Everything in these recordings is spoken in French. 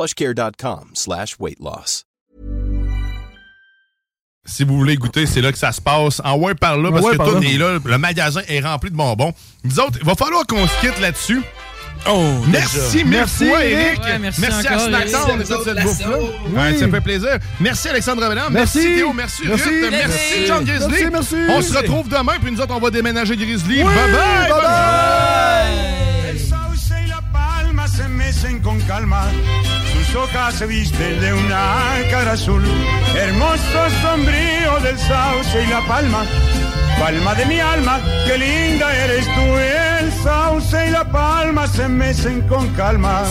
plushcare.com slash weight loss. Si vous voulez goûter, c'est là que ça se passe. En ouais par là, parce Ouais, que par tout là. est là. Le magasin est rempli de bonbons. Nous autres, il va falloir qu'on se quitte là-dessus. Oh, Merci Merci, fois, Eric. Eric. Ouais, merci merci à encore, Eric. de toute cette bouffe-là. Ouais, Oui. ça fait plaisir. Merci Alexandre Avedon. Merci. Merci Théo. Merci, Merci. Ruth. Merci, Merci. John Grizzly. Merci, merci. On se retrouve demain, puis nous autres, on va déménager Grizzly. Oui, bye bye. bye bye. El sauce y la palma se mecen con calma.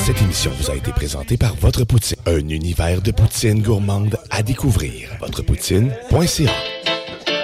Cette émission vous a été présentée par Votre Poutine, un univers de poutine gourmande à découvrir. Votrepoutine.ca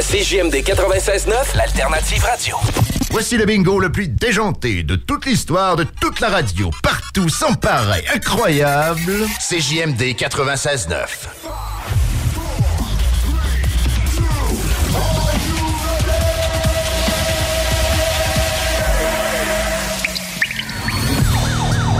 CJMD 96.9, l'alternative radio. Voici le bingo le plus déjanté de toute l'histoire de toute la radio. Partout, sans pareil, incroyable. CJMD 96.9.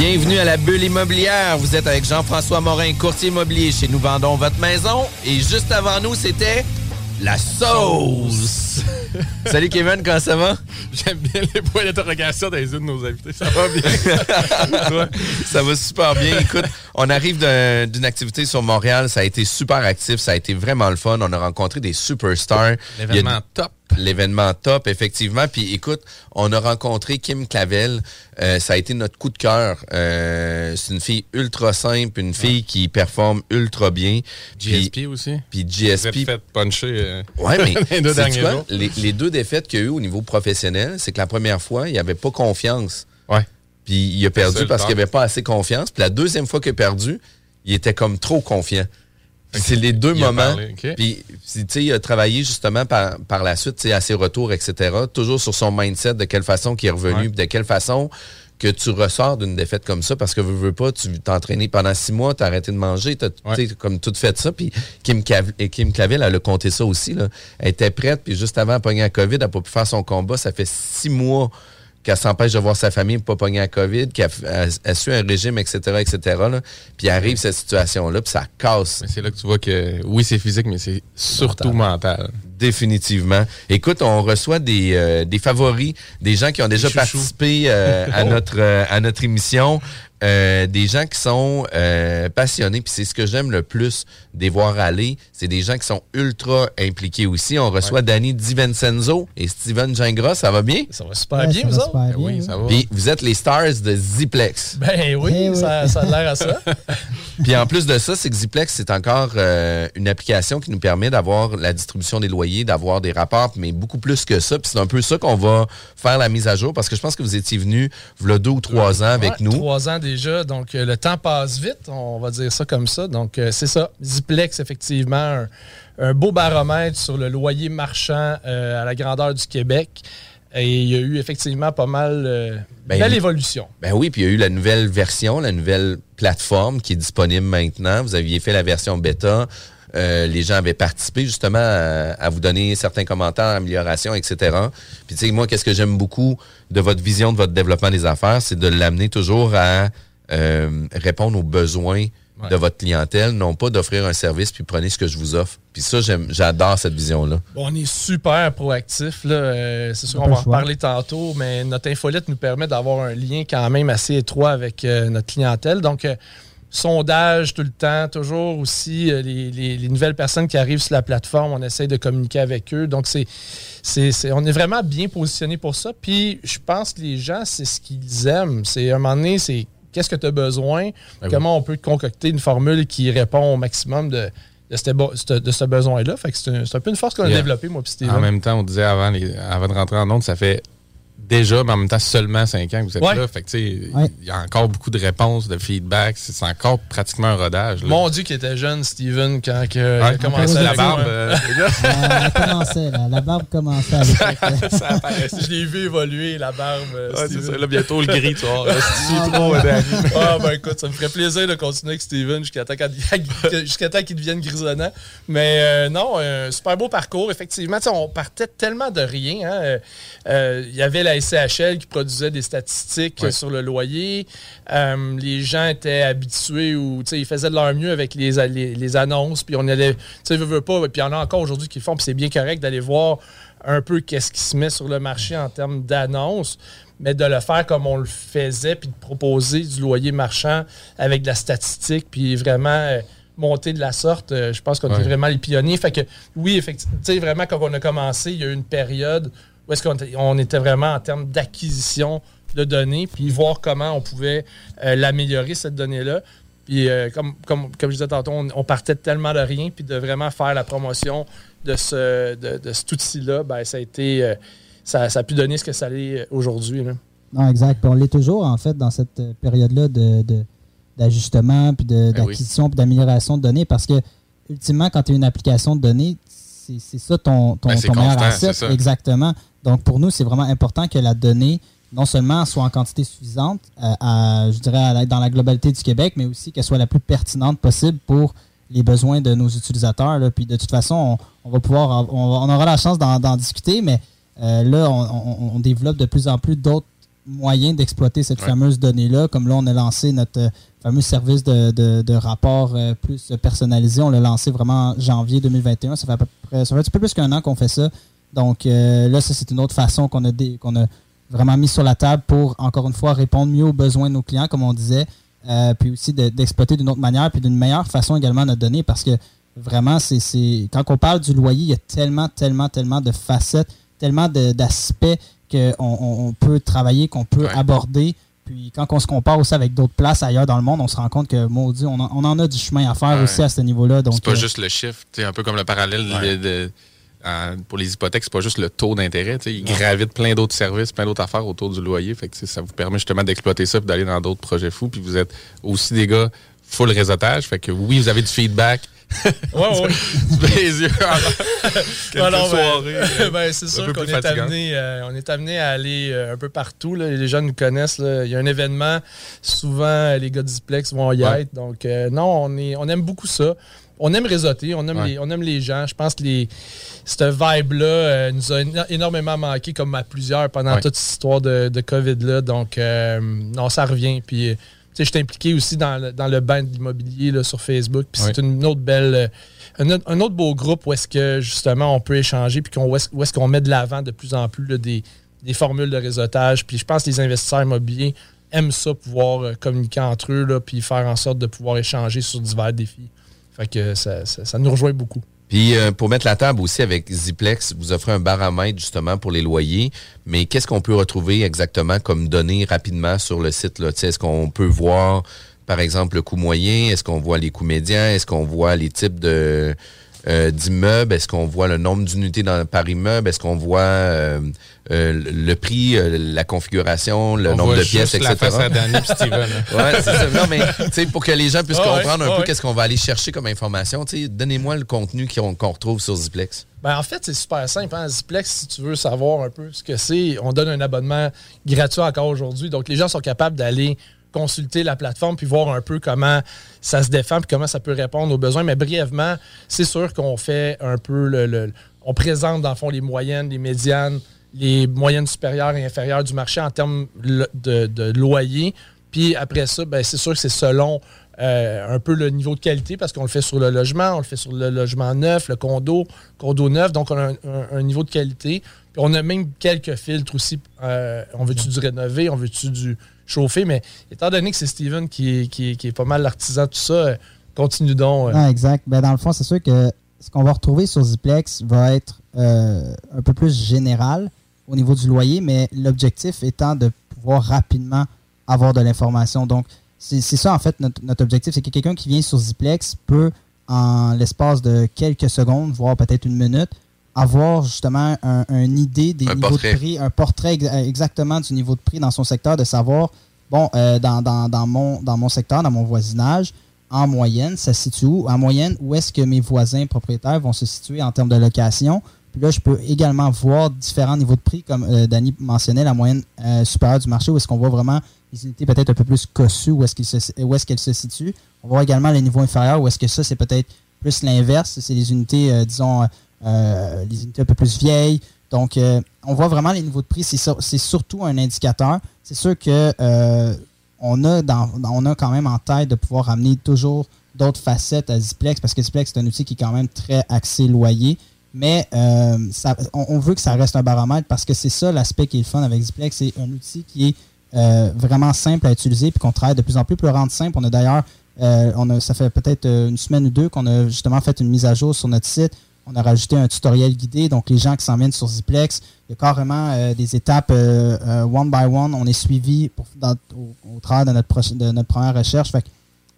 Bienvenue à la bulle immobilière. Vous êtes avec Jean-François Morin, courtier immobilier chez Nous Vendons Votre Maison. Et juste avant nous, c'était la sauce. Salut Kevin, comment ça va? J'aime bien les points d'interrogation dans les yeux de nos invités. Ça va bien. ça va super bien. Écoute, on arrive d'un- d'une activité sur Montréal. Ça a été super actif. Ça a été vraiment le fun. On a rencontré des superstars. L'événement top. L'événement top, effectivement. Puis écoute, on a rencontré Kim Clavel. Euh, ça a été notre coup de cœur. Euh, c'est une fille ultra simple, une fille qui performe ultra bien. GSP Puis- aussi. Puis Vous êtes GSP. fait puncher euh, Ouais, mais les deux derniers? Jours. Les, les deux défaites qu'il y a eu au niveau professionnel, c'est que la première fois, il avait pas confiance. Ouais. Puis il a perdu parce qu'il avait pas assez confiance. Puis la deuxième fois qu'il a perdu, il était comme trop confiant. C'est les deux Il moments. Puis tu sais, il a travaillé justement par, par la suite, tu sais, à ses retours, etc. Toujours sur son mindset, de quelle façon qu'il est revenu, Ouais. de quelle façon que tu ressors d'une défaite comme ça, parce que veux, veux pas, tu t'es entraîné pendant six mois, t'as arrêté de manger, t'as tu sais, comme tout fait ça, puis Kim, Cav- et Kim Clavel, elle a compté ça aussi, là. Elle était prête, puis juste avant, elle pogner la COVID, elle n'a pas pu faire son combat, ça fait six mois qu'elle s'empêche de voir sa famille pour pas pogner la COVID, qu'elle elle- elle suit un régime, etc., etc., là. Puis arrive cette situation-là, puis ça casse. Mais c'est là que tu vois que, oui, c'est physique, mais c'est surtout mental. Définitivement. Écoute, on reçoit des, euh, des favoris, des gens qui ont déjà participé euh, à, notre, euh, à notre émission. Euh, des gens qui sont euh, passionnés, puis c'est ce que j'aime le plus des voir aller, c'est des gens qui sont ultra impliqués aussi. On reçoit Danny DiVincenzo et Steven Gingras, ça va bien? Ça va super bien, vous autres? Ben oui, ça va. Puis vous êtes les stars de Ziplex. Ben oui, Eh oui. Ça, ça a l'air à ça. Puis en plus de ça, c'est que Ziplex, c'est encore euh, une application qui nous permet d'avoir la distribution des loyers, d'avoir des rapports, mais beaucoup plus que ça. Puis c'est un peu ça qu'on va faire la mise à jour parce que je pense que vous étiez venu il y a deux ou trois ans avec Ouais, nous. Trois ans déjà, donc euh, le temps passe vite, on va dire ça comme ça. Donc euh, c'est ça, Ziplex, effectivement, un, un beau baromètre sur le loyer marchand euh, à la grandeur du Québec. Et il y a eu effectivement pas mal euh, Ben, belle évolution. Ben oui, puis il y a eu la nouvelle version, la nouvelle plateforme qui est disponible maintenant. Vous aviez fait la version bêta. Euh, les gens avaient participé justement à, à vous donner certains commentaires, améliorations, etc. Puis tu sais, moi, qu'est-ce que j'aime beaucoup de votre vision de votre développement des affaires, c'est de l'amener toujours à euh, répondre aux besoins de votre clientèle, non pas d'offrir un service puis prenez ce que je vous offre. Puis ça, j'aime, j'adore cette vision-là. Bon, on est super proactif. là. Euh, c'est sûr qu'on va en reparler tantôt, mais notre infolette nous permet d'avoir un lien quand même assez étroit avec euh, notre clientèle. Donc, euh, sondage tout le temps, toujours aussi euh, les, les- les nouvelles personnes qui arrivent sur la plateforme, on essaye de communiquer avec eux. Donc, c'est, c'est, on est vraiment bien positionné pour ça. Puis, je pense que les gens, c'est ce qu'ils aiment. C'est à un moment donné, c'est qu'est-ce que tu as besoin, comment on peut te concocter une formule qui répond au maximum de, de, ce, bo- de ce besoin-là? Fait que c'est un, c'est un peu une force qu'on a Yeah. développée, moi, puis. En même temps, on disait avant, les- avant de rentrer en onde, ça fait déjà, mais en même temps, seulement 5 ans que vous êtes Ouais. là. Fait que, tu sais, Ouais. il y a encore beaucoup de réponses, de feedback. C'est encore pratiquement un rodage. là. Mon Dieu, qu'il était jeune, Steven, quand que, il a Ouais, commencé la barbe. euh, Euh, elle commençait, là. La barbe commençait à l'époque. ça. Je l'ai vu évoluer, la barbe. euh, Ouais, c'est Steven. ça. Là, bientôt, le gris, tu vois. Ah, trop, ouais. Danny. Ah, ben écoute, ça me ferait plaisir de continuer avec Steven jusqu'à temps, qu'il- jusqu'à temps qu'il devienne grisonnant. Mais euh, non, un super beau parcours. Effectivement, on partait tellement de rien. hein. Euh, Il y avait la SCHL qui produisait des statistiques Ouais. sur le loyer. Euh, les gens étaient habitués ou tu sais, ils faisaient de leur mieux avec les, les, les annonces. Puis on allait, tu sais, veux pas. Puis il y en a encore aujourd'hui qui le font. Puis c'est bien correct d'aller voir un peu qu'est-ce qui se met sur le marché en termes d'annonces mais de le faire comme on le faisait, puis de proposer du loyer marchand avec de la statistique, puis vraiment euh, monter de la sorte, euh, je pense qu'on Ouais. est vraiment les pionniers. Fait que oui, effectivement, tu sais, vraiment, quand on a commencé, il y a eu une période où est-ce qu'on était, on était vraiment en termes d'acquisition de données, puis voir comment on pouvait euh, l'améliorer, cette donnée-là. Puis euh, comme, comme, comme je disais tantôt, on, on partait tellement de rien, puis de vraiment faire la promotion de, ce, de, de cet outil-là, ben, ça a été... euh, ça, ça a pu donner ce que ça l'est aujourd'hui. là. Non, exact. Puis on l'est toujours, en fait, dans cette période-là de, de- d'ajustement, puis de- Ben oui. d'acquisition, puis d'amélioration de données. Parce que, ultimement, quand tu as une application de données, c'est, c'est ça ton, ton, Ben, c'est ton meilleur asset. c'est ça. Exactement. Donc, pour nous, c'est vraiment important que la donnée, non seulement soit en quantité suffisante, euh, à, je dirais, à dans la globalité du Québec, mais aussi qu'elle soit la plus pertinente possible pour les besoins de nos utilisateurs. là. Puis de toute façon, on, on va pouvoir, on, aura la chance d'en, discuter, mais euh, là, on, développe de plus en plus d'autres moyens d'exploiter cette Ouais. fameuse donnée-là. Comme là, on a lancé notre euh, fameux service de, de, de rapport euh, plus personnalisé. On l'a lancé vraiment en janvier 2021. Ça fait à peu près, ça fait un petit peu plus qu'un an qu'on fait ça. Donc euh, là, ça, c'est une autre façon qu'on a, qu'on a vraiment mis sur la table pour, encore une fois, répondre mieux aux besoins de nos clients, comme on disait, euh, puis aussi de- d'exploiter d'une autre manière, puis d'une meilleure façon également notre donnée, parce que vraiment, c'est c'est- quand on parle du loyer, il y a tellement, tellement, tellement de facettes, tellement de- d'aspects qu'on on, on peut travailler, qu'on peut Ouais. aborder. Puis quand on se compare aussi avec d'autres places ailleurs dans le monde, on se rend compte que, maudit, on, en- on en a du chemin à faire Ouais. aussi à ce niveau-là. Donc, C'est pas euh, juste le chiffre, sais, un peu comme le parallèle de- de- en- pour les hypothèques, c'est pas juste le taux d'intérêt. tu sais, Il gravite plein d'autres services, plein d'autres affaires autour du loyer. Fait que, ça vous permet justement d'exploiter ça et d'aller dans d'autres projets fous. Puis vous êtes aussi des gars full réseautage. Fait que oui, vous avez du feedback. Ouais, ouais. Quelques Ouais, non, ben, ben, c'est un sûr qu'on est amené, euh, on est amené à aller euh, un peu partout. là. Les gens nous connaissent. là. Il y a un événement, souvent euh, les gars Diplex vont y Ouais. être. Donc euh, non, on, est, on aime beaucoup ça. On aime réseauter, on aime, Ouais. les, on aime les gens. Je pense que les, cette vibe-là euh, nous a éno- énormément manqué, comme à plusieurs, pendant Ouais. toute cette histoire de, de COVID-là. Donc, euh, non, ça revient. Puis, je suis impliqué aussi dans le, dans le bain de l'immobilier sur Facebook. Puis c'est une autre belle. Un, autre beau groupe où est-ce que justement on peut échanger puis où est-ce qu'on met de l'avant de plus en plus des, des, formules de réseautage. Puis je pense que les investisseurs immobiliers aiment ça, pouvoir euh, communiquer entre eux, là, puis faire en sorte de pouvoir échanger sur divers défis. Fait que ça, ça, nous rejoint beaucoup. Puis euh, pour mettre la table aussi avec Ziplex, vous offrez un baromètre justement pour les loyers. Mais qu'est-ce qu'on peut retrouver exactement comme données rapidement sur le site? Est-ce qu'on peut voir, par exemple, le coût moyen? Est-ce qu'on voit les coûts médians? Est-ce qu'on voit les types de euh, d'immeubles? Est-ce qu'on voit le nombre d'unités par immeuble? Est-ce qu'on voit euh, euh, le prix, la configuration, le nombre de pièces, etc.? ouais, c'est ça. Non, mais pour que les gens puissent comprendre un peu qu'est-ce qu'on va aller chercher comme information, donnez-moi le contenu qu'on retrouve sur Ziplex. Ben, en fait, c'est super simple. Hein? Ziplex, si tu veux savoir un peu ce que c'est, on donne un abonnement gratuit encore aujourd'hui. Donc, les gens sont capables d'aller consulter la plateforme puis voir un peu comment ça se défend puis comment ça peut répondre aux besoins. Mais brièvement, c'est sûr qu'on fait un peu le, On présente, dans le fond, les moyennes, les médianes, les moyennes supérieures et inférieures du marché en termes de, loyer. Puis après ça, ben, c'est sûr que c'est selon euh, un peu le niveau de qualité parce qu'on le fait sur le logement, on le fait sur le logement neuf, le condo, condo neuf, donc on a un, niveau de qualité. Puis on a même quelques filtres aussi. Euh, on veut-tu du rénover, on veut-tu du chauffer, mais étant donné que c'est Steven qui, qui, est pas mal l'artisan de tout ça, euh, continue donc. Euh. exact. Ben, dans le fond, c'est sûr que ce qu'on va retrouver sur Ziplex va être euh, un peu plus général au niveau du loyer, mais l'objectif étant de pouvoir rapidement avoir de l'information. Donc, c'est ça, en fait, notre, notre objectif. C'est que quelqu'un qui vient sur Ziplex peut, en l'espace de quelques secondes, voire peut-être une minute, avoir justement un, une idée des niveaux de prix, un portrait exactement du niveau de prix dans son secteur, de savoir, bon, euh, dans, dans, dans, mon, dans mon secteur, dans mon voisinage, en moyenne, ça se situe où? En moyenne, où est-ce que mes voisins propriétaires vont se situer en termes de location? Puis là, je peux également voir différents niveaux de prix, comme euh, Danny mentionnait, la moyenne euh, supérieure du marché, où est-ce qu'on voit vraiment les unités peut-être un peu plus cossues, où est-ce qu'elles se, se situent. On voit également les niveaux inférieurs, où est-ce que ça, c'est peut-être plus l'inverse. C'est les unités, disons, euh, les unités un peu plus vieilles. Donc, euh, on voit vraiment les niveaux de prix. C'est surtout un indicateur. C'est sûr que euh, on, a a quand même en tête de pouvoir amener toujours d'autres facettes à Ziplex parce que Ziplex, c'est un outil qui est quand même très axé loyer. Mais ça, on, veut que ça reste un baromètre parce que c'est ça l'aspect qui est le fun avec Ziplex. C'est un outil qui est vraiment simple à utiliser puis qu'on travaille de plus en plus pour le rendre simple. On a d'ailleurs, a, ça fait peut-être une semaine ou deux qu'on a justement fait une mise à jour sur notre site on a rajouté un tutoriel guidé. Donc, les gens qui s'en viennent sur Ziplex, il y a carrément euh, des étapes euh, euh, one by one. On est suivi au, travers de notre, de notre première recherche. Fait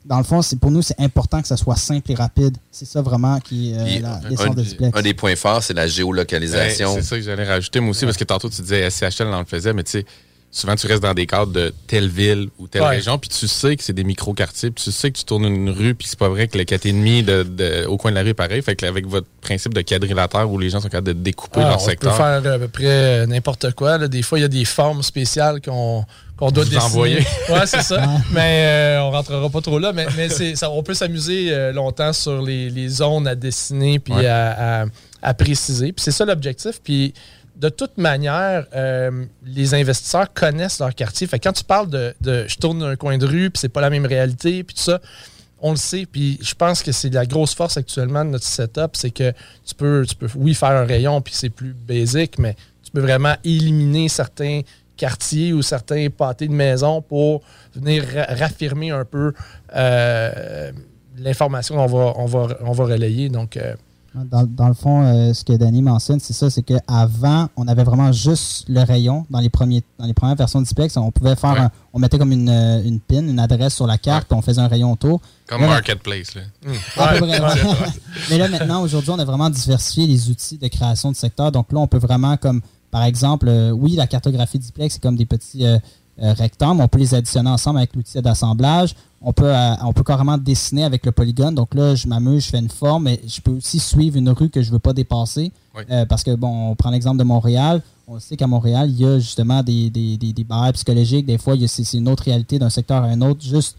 dans le fond, c'est pour nous, c'est important que ça soit simple et rapide. C'est ça vraiment qui est la de Ziplex. Un des points forts, c'est la géolocalisation. c'est ça que j'allais rajouter, moi aussi, parce que tantôt, tu disais SCHL, on le faisait, mais tu sais, souvent tu restes dans des cadres de telle ville ou telle région, puis tu sais que c'est des micro-quartiers, puis tu sais que tu tournes une rue, puis c'est pas vrai que le 4,5 de, de, au coin de la rue est pareil. Fait que avec votre principe de quadrilatère où les gens sont capables de découper ah, leur secteur. On peut faire à peu près n'importe quoi. Des fois, il y a des formes spéciales qu'on doit Vous envoyer. Ouais, c'est ça. mais euh, on rentrera pas trop là. Mais, mais ça, on peut s'amuser euh, longtemps sur les, les, zones à dessiner puis à, à, à, préciser. Puis c'est ça l'objectif. Puis de toute manière, euh, les investisseurs connaissent leur quartier. Fait quand tu parles de, je tourne un coin de rue, puis c'est pas la même réalité, puis tout ça, on le sait. Puis je pense que c'est la grosse force actuellement de notre setup, c'est que tu peux, tu peux, oui, faire un rayon, puis c'est plus basique, mais tu peux vraiment éliminer certains quartiers ou certains pâtés de maison pour venir raffirmer un peu euh, l'information qu'on va, on va, on va relayer. Donc, euh, dans, le fond, euh, ce que Danny mentionne, c'est ça, c'est qu'avant, on avait vraiment juste le rayon. Dans les, premiers, dans les premières versions de Diplex, on pouvait faire on mettait comme une, euh, une pin, une adresse sur la carte, on faisait un rayon autour. Comme Marketplace, là. Mais là, maintenant, aujourd'hui, on a vraiment diversifié les outils de création de secteur. Donc là, on peut vraiment, comme, par exemple, euh, oui, la cartographie Diplex, c'est comme des petits rectangles. On peut les additionner ensemble avec l'outil d'assemblage on peut, euh, on peut carrément dessiner avec le polygone. Donc là, je m'amuse, je fais une forme, mais je peux aussi suivre une rue que je ne veux pas dépasser. Euh, parce que, bon, on prend l'exemple de Montréal. On sait qu'à Montréal, il y a justement des, des, des, barrières psychologiques. Des fois, c'est une autre réalité d'un secteur à un autre, juste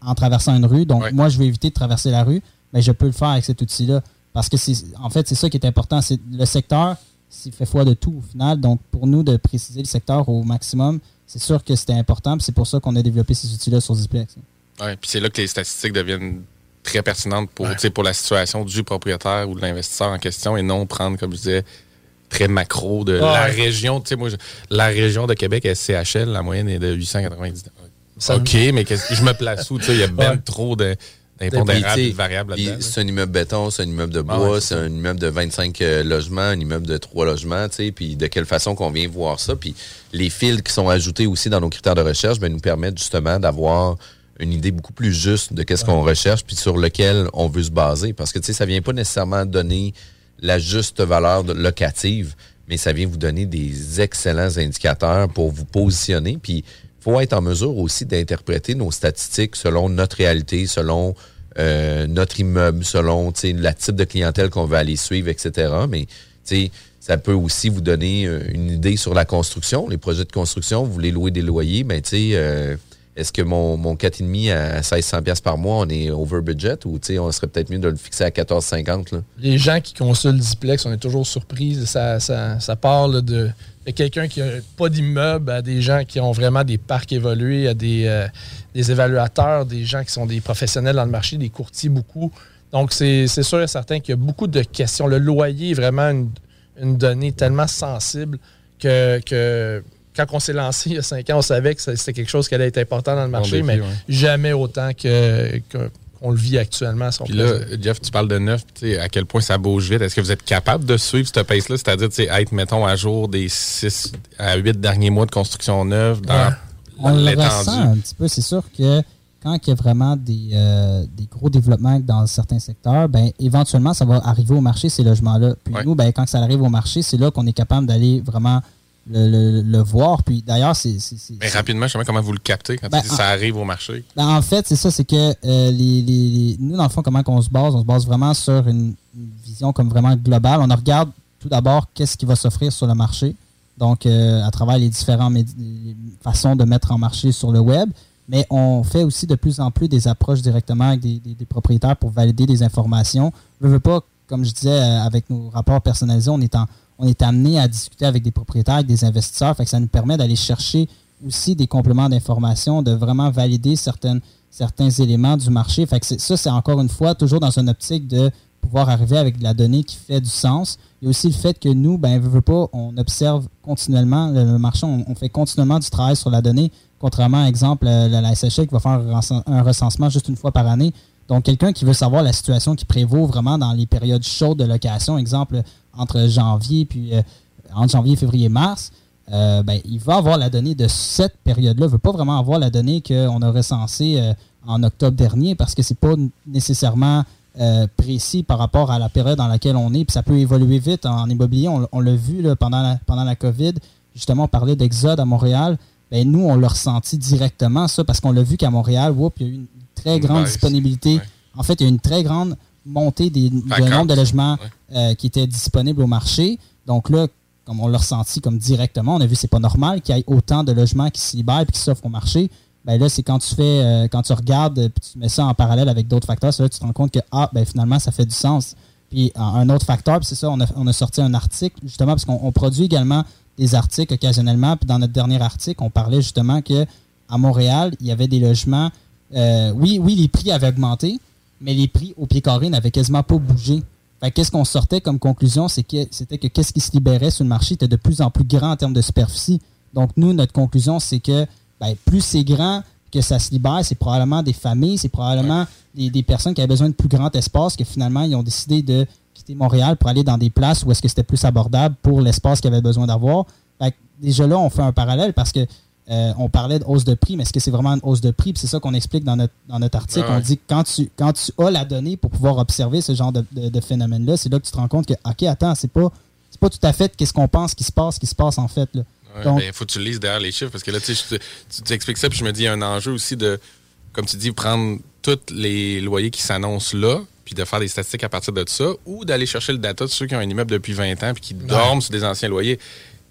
en traversant une rue. Donc, moi, je vais éviter de traverser la rue, mais je peux le faire avec cet outil-là. Parce que, c'est en fait, c'est ça qui est important. C'est le secteur, s'il fait foi de tout au final. Donc, pour nous, de préciser le secteur au maximum, c'est sûr que c'était important. puis C'est pour ça qu'on a développé ces outils-là sur Ziplex. Oui, puis c'est là que les statistiques deviennent très pertinentes pour, tu sais, pour la situation du propriétaire ou de l'investisseur en question et non prendre, comme je disais, très macro de la région. Tu sais, moi, je- la région de Québec, SCHL, la moyenne est de 899. Ça- OK, mais qu'est-ce que je me place où? Tu sais, il y a ben Ouais. trop de- Là-dedans. C'est un immeuble béton, c'est un immeuble de Ah bois, ouais, c'est un immeuble de 25 euh, logements, un immeuble de 3 logements, tu sais, puis de quelle façon qu'on vient voir ça. Puis les fils qui sont ajoutés aussi dans nos critères de recherche ben, nous permettent justement d'avoir une idée beaucoup plus juste de qu'est-ce qu'on recherche puis sur lequel on veut se baser. Parce que, tu sais, ça vient pas nécessairement donner la juste valeur locative, mais ça vient vous donner des excellents indicateurs pour vous positionner. Puis, faut être en mesure aussi d'interpréter nos statistiques selon notre réalité, selon euh, notre immeuble, selon la type de clientèle qu'on veut aller suivre, etc. Mais ça peut aussi vous donner euh, une idée sur la construction, les projets de construction. Vous voulez louer des loyers, ben tu sais, euh, est-ce que mon, mon 4,5 à 1600 pièces par mois, on est over budget ou on serait peut-être mieux de le fixer à 14,50 là? Les gens qui consultent Diplex, on est toujours surpris. Ça, ça, ça part de, quelqu'un qui n'a pas d'immeuble à des gens qui ont vraiment des parcs évolués, à des, euh, des évaluateurs, des gens qui sont des professionnels dans le marché, des courtiers beaucoup. Donc, c'est c'est sûr et certain qu'il y a beaucoup de questions. Le loyer est vraiment une, une donnée tellement sensible que, que quand on s'est lancé il y a cinq ans, on savait que c'était quelque chose qui allait être important dans le marché, défi, mais ouais. jamais autant que- que- qu'on le vit actuellement. si on Puis là. Jeff, tu parles de neuf, tu sais, à quel point ça bouge vite? Est-ce que vous êtes capable de suivre cette pace-là? C'est-à-dire, tu sais, être, mettons, à jour des 6 à 8 derniers mois de construction neuve dans On le l'étendue? ressent un petit peu. C'est sûr que quand il y a vraiment des, euh, des gros développements dans certains secteurs, ben, éventuellement, ça va arriver au marché, ces logements-là. Puis nous, ben, quand ça arrive au marché, c'est là qu'on est capable d'aller vraiment le, le- le voir. Puis d'ailleurs, c'est. Mais rapidement, je sais pas comment vous le captez quand Ben, tu dis en- ça arrive au marché? Ben, en fait, c'est ça, c'est que euh, les, les- les- nous, dans le fond, comment qu'on se base? On se base vraiment sur une, une vision comme vraiment globale. On regarde tout d'abord qu'est-ce qui va s'offrir sur le marché. Donc, euh, à travers les différentes façons de mettre en marché sur le web. Mais on fait aussi de plus en plus des approches directement avec des, des- des propriétaires pour valider des informations. Je veux pas, comme je disais, euh, avec nos rapports personnalisés, on est, en, on est amené à discuter avec des propriétaires, avec des investisseurs. Fait que ça nous permet d'aller chercher aussi des compléments d'information, de vraiment valider certains éléments du marché. Fait que ça, c'est encore une fois toujours dans une optique de pouvoir arriver avec de la donnée qui fait du sens. Il y a aussi le fait que nous, ben, on observe continuellement le, marché, on, fait continuellement du travail sur la donnée, contrairement exemple euh, la, la SHL qui va faire un recensement juste une fois par année. Donc, quelqu'un qui veut savoir la situation qui prévaut vraiment dans les périodes chaudes de location, exemple entre janvier puis euh, entre janvier, février, mars, euh, ben, il va avoir la donnée de cette période-là. Il ne veut pas vraiment avoir la donnée qu'on a recensée euh, en octobre dernier parce que c'est pas nécessairement euh, précis par rapport à la période dans laquelle on est. Puis ça peut évoluer vite en immobilier. On, on l'a vu là, pendant, la, pendant la COVID. Justement, on parlait d'exode à Montréal. Ben, nous, on l'a ressenti directement, ça, parce qu'on l'a vu qu'à Montréal, whoop, il y a eu une très grande disponibilité. En fait, il y a eu une très grande montée des, du nombre de logements euh, qui étaient disponibles au marché. Donc là, comme on l'a ressenti comme directement, on a vu que c'est pas normal qu'il y ait autant de logements qui se libèrent et qui s'offrent au marché. Ben là, c'est quand tu fais, euh, quand tu regardes, euh, puis tu mets ça en parallèle avec d'autres facteurs, c'est là que tu te rends compte que ah, ben finalement, ça fait du sens. Puis un autre facteur, c'est ça, on a, on a sorti un article justement parce qu'on on produit également des articles occasionnellement. Puis dans notre dernier article, on parlait justement que à Montréal, il y avait des logements. euh, oui, oui, les prix avaient augmenté, mais les prix au pied carré n'avaient quasiment pas bougé. Qu'est-ce qu'on sortait comme conclusion, c'est que c'était que qu'est-ce qui se libérait sur le marché était de plus en plus grand en termes de superficie. Donc nous, notre conclusion, c'est que ben, plus c'est grand que ça se libère, c'est probablement des familles, c'est probablement des, des personnes qui avaient besoin de plus grand espace que finalement ils ont décidé de quitter Montréal pour aller dans des places où est-ce que c'était plus abordable pour l'espace qu'ils avaient besoin d'avoir. Déjà là, on fait un parallèle parce que euh, on parlait de hausse de prix, mais est-ce que c'est vraiment une hausse de prix? Puis c'est ça qu'on explique dans notre, dans notre article. Ouais. On dit que quand tu, quand tu as la donnée pour pouvoir observer ce genre de, de- de phénomène-là, c'est là que tu te rends compte que, OK, attends, c'est pas, c'est pas tout à fait qu'est-ce qu'on pense qui se passe, qui se passe en fait. Là. Ouais, Donc, ben, faut que tu lises derrière les chiffres parce que là, tu, tu expliques ça, puis je me dis, il y a un enjeu aussi de, comme tu dis, prendre tous les loyers qui s'annoncent là, puis de faire des statistiques à partir de ça, ou d'aller chercher le data de ceux qui ont un immeuble depuis 20 ans puis qui dorment sur des anciens loyers.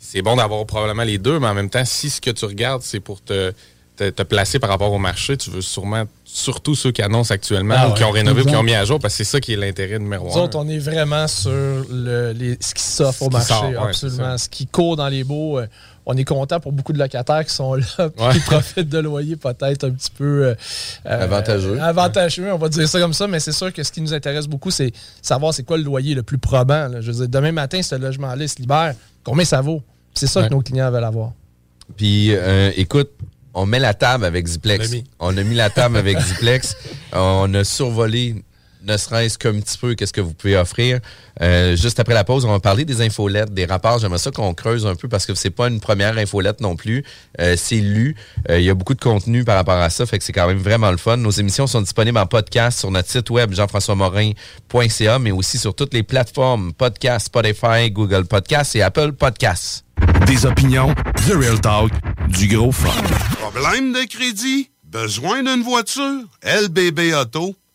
C'est bon d'avoir probablement les deux, mais en même temps, si ce que tu regardes, c'est pour te, te, te placer par rapport au marché, tu veux sûrement, surtout ceux qui annoncent actuellement Ah ou qui ont rénové ou qui ont mis à jour, parce que c'est ça qui est l'intérêt numéro Nous un. autres, on est vraiment sur le, les- ce qui s'offre au qui marché, sort, absolument. Ce qui court dans les baux. euh, on est content pour beaucoup de locataires qui sont là, qui profitent de loyer peut-être un petit peu euh, euh, Avantageux. avantageux, on va dire ça comme ça, mais c'est sûr que ce qui nous intéresse beaucoup, c'est savoir c'est quoi le loyer le plus probant. là. Je veux dire, demain matin, ce logement-là se libère, combien ça vaut? C'est ça Ouais. que nos clients veulent avoir. Puis, euh, écoute, on met la table avec Ziplex. On. On a mis la table avec Ziplex. On a survolé, ne serait-ce qu'un petit peu, qu'est-ce que vous pouvez offrir. Euh, juste après la pause, on va parler des infolettes, des rapports. J'aimerais ça qu'on creuse un peu parce que c'est pas une première infolette non plus. Euh, c'est lu. Euh, Il y a beaucoup de contenu par rapport à ça, fait que c'est quand même vraiment le fun. Nos émissions sont disponibles en podcast sur notre site web jean-françois-morin.ca, mais aussi sur toutes les plateformes podcast, Spotify, Google Podcasts et Apple Podcasts. Des opinions, The Real Talk, du gros fun. Problème de crédit? Besoin d'une voiture?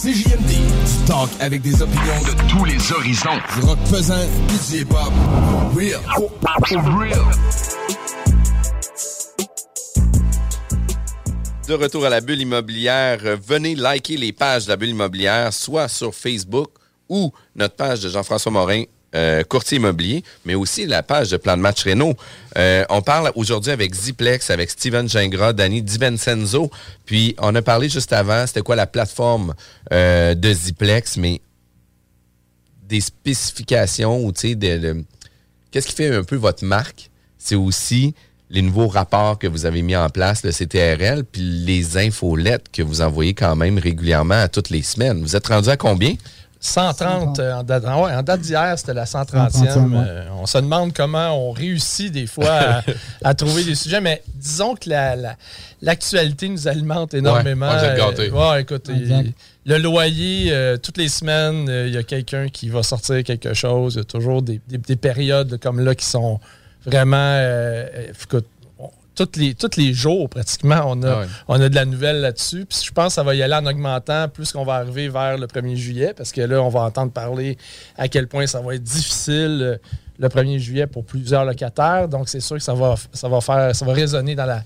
CJMD, du talk avec des opinions de tous les horizons. Du rock pesant, du hip-hop, real, real. De retour à la bulle immobilière, euh, venez liker les pages de la bulle immobilière, soit sur Facebook ou notre page de Jean-François Morin, euh, courtier immobilier, mais aussi la page de Plan de match Renault. Euh, on parle aujourd'hui avec Ziplex, avec Steven Gingras, Danny DiVincenzo. Puis on a parlé juste avant, c'était quoi la plateforme euh, de Ziplex, mais des spécifications ou tu sais, de- qu'est-ce qui fait un peu votre marque? C'est aussi les nouveaux rapports que vous avez mis en place, le CTRL, puis les infolettes que vous envoyez quand même régulièrement à toutes les semaines. Vous êtes rendu à combien? 130 euh, en date, ah ouais, en date d'hier, c'était la 130e. 130e, ouais. Euh, on se demande comment on réussit des fois à, à trouver des sujets, mais disons que la- la- l'actualité nous alimente énormément. Ouais, vous êtes gâtés. Euh, ouais, écoute, il- le loyer, euh, toutes les semaines, il y a quelqu'un qui va sortir quelque chose. Il y a toujours des, des- des périodes comme là qui sont vraiment. écoute, toutes les, tous les jours, pratiquement, on a, Ah on a de la nouvelle là-dessus. Puis je pense que ça va y aller en augmentant plus qu'on va arriver vers le 1er juillet, parce que là, on va entendre parler à quel point ça va être difficile euh, le 1er juillet pour plusieurs locataires. Donc, c'est sûr que ça va, ça va faire, ça va résonner dans la,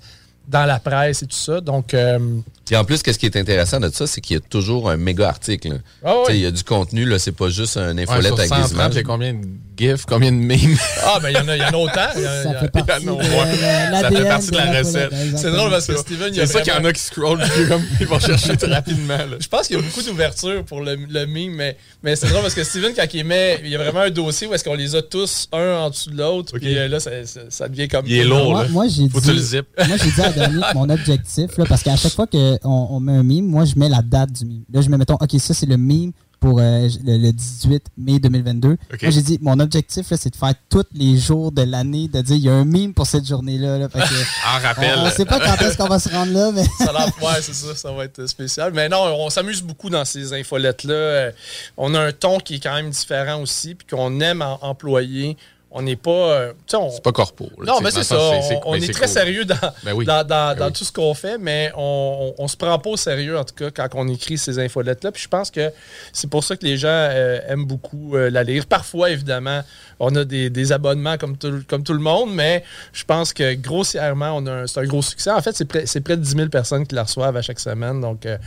dans la presse et tout ça. Donc, euh, Puis en plus, qu'est-ce qui est intéressant de ça, c'est qu'il y a toujours un méga article. Ah ouais. Tu sais, Il y a du contenu, là, c'est pas juste un Ouais, infolette sur avec 130, des images. il y a combien de gifs, combien de memes? ah, ben, il y, en a- il y en a autant. Il y a- il y Ça fait partie il y en a, de ouais. la- Ça fait l'ADN partie de la follette, recette. C'est drôle parce que Steven, il y a C'est ça qu'il y en a qui scrollent, comme, ils vont chercher très rapidement. là. Je pense qu'il y a beaucoup d'ouverture pour le, le meme, mais, mais c'est drôle parce que Steven, quand il met, il y a vraiment un dossier où est-ce qu'on les a tous un en dessous de l'autre, puis euh, là, ça, ça- ça devient comme... Il est lourd, Moi, j'ai que dit, tu le zip. moi, j'ai dit à Danny que mon objectif, là, parce qu'à chaque fois on met un meme, moi, je mets la date du meme. Là, je mets, mettons, OK, ça, c'est le meme pour euh, le, le 18 mai 2022. Moi, j'ai dit, mon objectif, là, c'est de faire tous les jours de l'année, de dire, il y a un meme pour cette journée-là. là, En rappel. on ne sait pas quand est-ce qu'on va se rendre là, mais Ça ouais, c'est ça, ça va être spécial. Mais non, on s'amuse beaucoup dans ces infolettes-là. Euh, On a un ton qui est quand même différent aussi, puis qu'on aime employer. On n'est pas. euh, C'est pas corpo. là, Non, mais c'est ça. On, ben, est très cool. sérieux dans, Ben oui. dans, dans- Ben dans oui. tout ce qu'on fait, mais on, on, on se prend pas au sérieux, en tout cas, quand on écrit ces infolettes-là. Puis je pense que c'est pour ça que les gens euh, aiment beaucoup euh, la lire. Parfois, évidemment, on a des, des abonnements comme tout, comme tout le monde, mais je pense que grossièrement, on a un- c'est un gros succès. En fait, c'est près, de 10 000 personnes qui la reçoivent à chaque semaine. Donc, euh,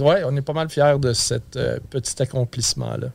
ouais, on est pas mal fiers de cet petit accomplissement-là.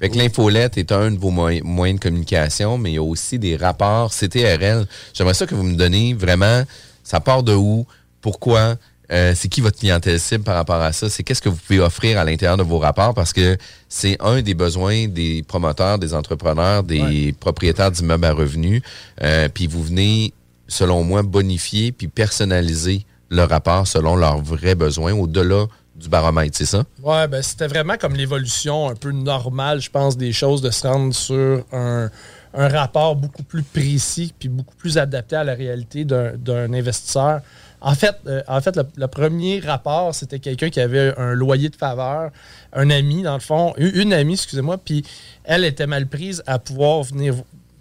Fait que l'infolette est un de vos moy- moyens de communication, mais il y a aussi des rapports CTRL. J'aimerais ça que vous me donniez vraiment, ça part de où, pourquoi, euh, c'est qui votre clientèle cible par rapport à ça? C'est qu'est-ce que vous pouvez offrir à l'intérieur de vos rapports? Parce que c'est un des besoins des promoteurs, des entrepreneurs, des propriétaires d'immeubles à revenus. Euh, puis vous venez, selon moi, bonifier puis personnaliser le rapport selon leurs vrais besoins au-delà du baromètre, c'est ça? Ouais, ben c'était vraiment comme l'évolution un peu normale, je pense, des choses, de se rendre sur un, rapport beaucoup plus précis puis beaucoup plus adapté à la réalité d'un investisseur. En fait, euh, en fait le, premier rapport, c'était quelqu'un qui avait un loyer de faveur, un ami, dans le fond, une amie, excusez-moi, puis elle était mal prise à pouvoir venir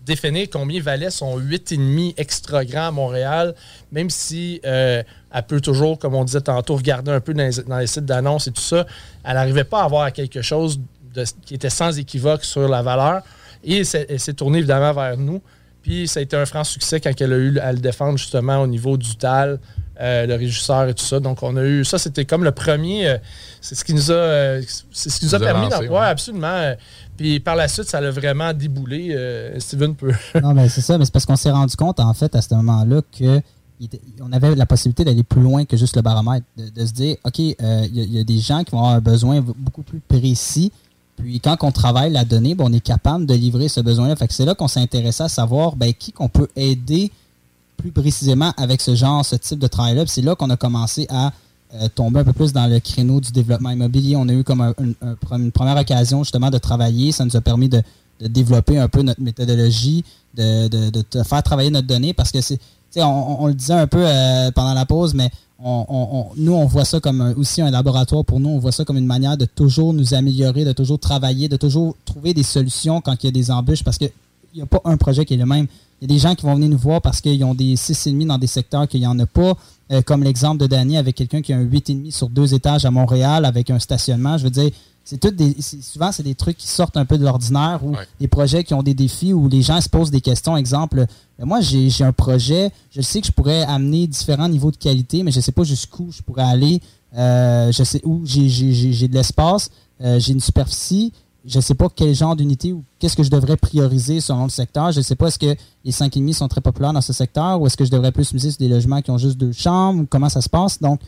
définir combien valait son 8,5 extra grand à Montréal, même si euh, elle peut toujours, comme on disait tantôt, regarder un peu dans les, sites d'annonces et tout ça, elle n'arrivait pas à avoir quelque chose qui était sans équivoque sur la valeur. Et elle s'est tournée évidemment vers nous. Puis ça a été un franc succès quand elle a eu à le défendre justement au niveau du TAL, euh, le régisseur et tout ça. Donc, on a eu ça, c'était comme le premier. Euh, c'est ce qui nous a, euh, c'est ce qui nous a permis d'en voir absolument. Puis par la suite, ça l'a vraiment déboulé. Steven peut. non, mais c'est ça, mais c'est parce qu'on s'est rendu compte, en fait, à ce moment-là, que on avait la possibilité d'aller plus loin que juste le baromètre, de, se dire, OK, il y, a des gens qui vont avoir un besoin beaucoup plus précis. Puis quand on travaille la donnée, ben, on est capable de livrer ce besoin-là. Fait que c'est là qu'on s'est intéressé à savoir ben, qui qu'on peut aider plus précisément avec ce genre, ce type de travail-là. C'est là qu'on a commencé à euh, tomber un peu plus dans le créneau du développement immobilier. On a eu comme une première occasion justement de travailler. Ça nous a permis de, développer un peu notre méthodologie, de, faire travailler notre donnée parce que c'est, on, on, le disait un peu euh, pendant la pause, mais on, nous, on voit ça comme aussi un laboratoire pour nous. On voit ça comme une manière de toujours nous améliorer, de toujours travailler, de toujours trouver des solutions quand il y a des embûches parce qu'il n'y a pas un projet qui est le même. Il y a des gens qui vont venir nous voir parce qu'ils ont des 6,5 dans des secteurs qu'il n'y en a pas. Euh, comme l'exemple de Danny avec quelqu'un qui a un 8,5 sur deux étages à Montréal avec un stationnement. Je veux dire, c'est tout des, souvent, c'est des trucs qui sortent un peu de l'ordinaire ou des projets qui ont des défis où les gens se posent des questions. Exemple, euh, moi, j'ai un projet, je sais que je pourrais amener différents niveaux de qualité, mais je ne sais pas jusqu'où je pourrais aller. Euh, je sais où j'ai de l'espace, j'ai une superficie je ne sais pas quel genre d'unité ou qu'est-ce que je devrais prioriser selon le secteur. Je ne sais pas est-ce que les 5,5 sont très populaires dans ce secteur ou est-ce que je devrais plus miser sur des logements qui ont juste deux chambres ou comment ça se passe? Donc,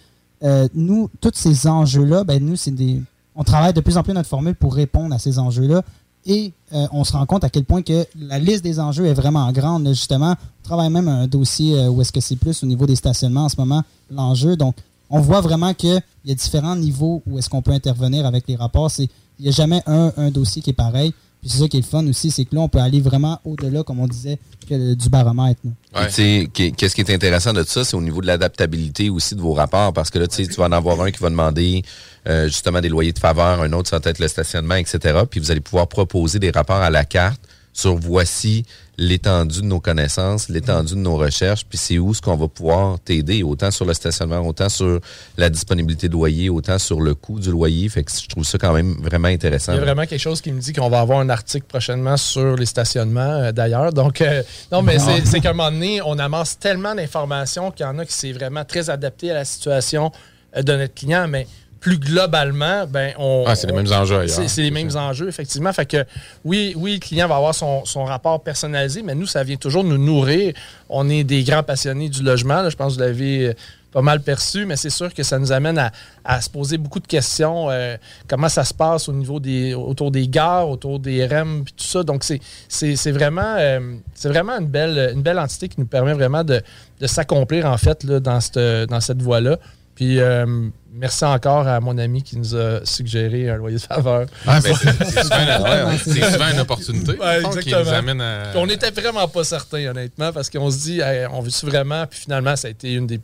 euh, nous, tous ces enjeux-là, ben, nous, c'est des. On travaille de plus en plus notre formule pour répondre à ces enjeux-là. Et euh, on se rend compte à quel point que la liste des enjeux est vraiment grande. Justement, on travaille même un dossier euh, où est-ce que c'est plus au niveau des stationnements en ce moment, l'enjeu. Donc, on voit vraiment qu'il y a différents niveaux où est-ce qu'on peut intervenir avec les rapports. N'y a jamais un, un, dossier qui est pareil. Puis c'est ça qui est le fun aussi, c'est que là, on peut aller vraiment au-delà, comme on disait, du baromètre. Qu'est-ce qui est intéressant de ça, c'est au niveau de l'adaptabilité aussi de vos rapports, parce que là, tu vas en avoir un qui va demander euh, justement des loyers de faveur, un autre, ça va être le stationnement, etc. Puis vous allez pouvoir proposer des rapports à la carte sur voici l'étendue de nos connaissances, l'étendue de nos recherches, puis c'est où ce qu'on va pouvoir t'aider, autant sur le stationnement, autant sur la disponibilité de loyer, autant sur le coût du loyer. Fait que je trouve ça quand même vraiment intéressant. Il y a vraiment quelque chose qui me dit qu'on va avoir un article prochainement sur les stationnements, euh, d'ailleurs. Donc, euh, non, mais c'est qu'à un moment donné, on amasse tellement d'informations qu'il y en a qui c'est vraiment très adapté à la situation euh, de notre client, mais plus globalement, ben on. Ah, c'est les mêmes enjeux. C'est les mêmes enjeux, effectivement. Fait que oui, oui, le client va avoir son, rapport personnalisé, mais nous, ça vient toujours nous nourrir. On est des grands passionnés du logement. je pense que vous l'avez euh, pas mal perçu, mais c'est sûr que ça nous amène à, se poser beaucoup de questions. Euh, comment ça se passe au niveau des autour des gares, autour des REM, puis tout ça. Donc, c'est vraiment, euh, c'est vraiment une belle, une belle entité qui nous permet vraiment de, s'accomplir, en fait, là, dans cette, dans cette voie-là. Puis euh, merci encore à mon ami qui nous a suggéré un loyer de faveur. Ah, ben, c'est souvent, une opportunité qui nous amène à... On n'était vraiment pas certains, honnêtement, parce qu'on se dit, on veut-tu vraiment? Puis finalement, ça a été une des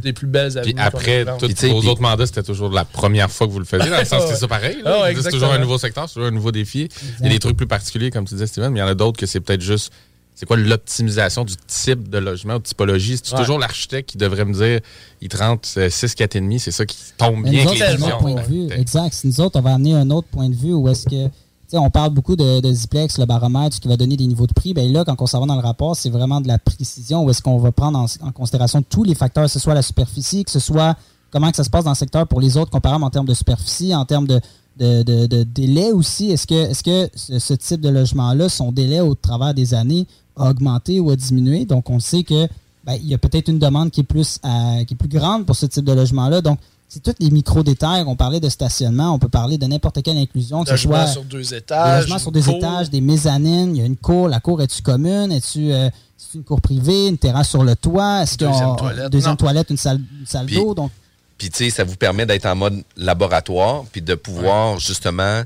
des plus belles Puis après, tous vos autres mandats, c'était toujours la première fois que vous le faisiez. Dans le sens que c'est ça pareil. Ah c'est toujours un nouveau secteur, c'est toujours un nouveau défi. Il y a des trucs plus particuliers, comme tu disais, Steven, mais il y en a d'autres que c'est peut-être juste c'est quoi l'optimisation du type de logement ou de typologie? C'est toujours l'architecte qui devrait me dire, il te rentre 6, 4,5, c'est ça qui tombe bien. avec les point de vue. Exact. nous autres, on va amener un autre point de vue où est-ce que, on parle beaucoup de, de Ziplex, le baromètre, qui va donner des niveaux de prix. Ben là, quand on s'en va dans le rapport, c'est vraiment de la précision où est-ce qu'on va prendre en, considération tous les facteurs, que ce soit la superficie, que ce soit comment que ça se passe dans le secteur pour les autres, comparable en termes de superficie, en termes de, de, délai aussi. Est-ce que, est -ce, que ce, type de logement-là, son délai au travers des années, a augmenté ou a diminué. Donc, on sait que ben, il y a peut-être une demande qui est plus à- qui est plus grande pour ce type de logement-là. Donc, c'est tous les micro-détails. On parlait de stationnement, on peut parler de n'importe quelle inclusion, que Logement soit sur deux des étages. logements sur des cour. étages, des mezzanines, il y a une cour. La cour est-tu commune? Est-tu euh, c'est une cour privée, une terrasse sur le toit? Est-ce qu'il y a toilette. deuxième Non. toilette, une salle, une salle d'eau? Donc, Puis, tu sais, ça vous permet d'être en mode laboratoire, puis de pouvoir justement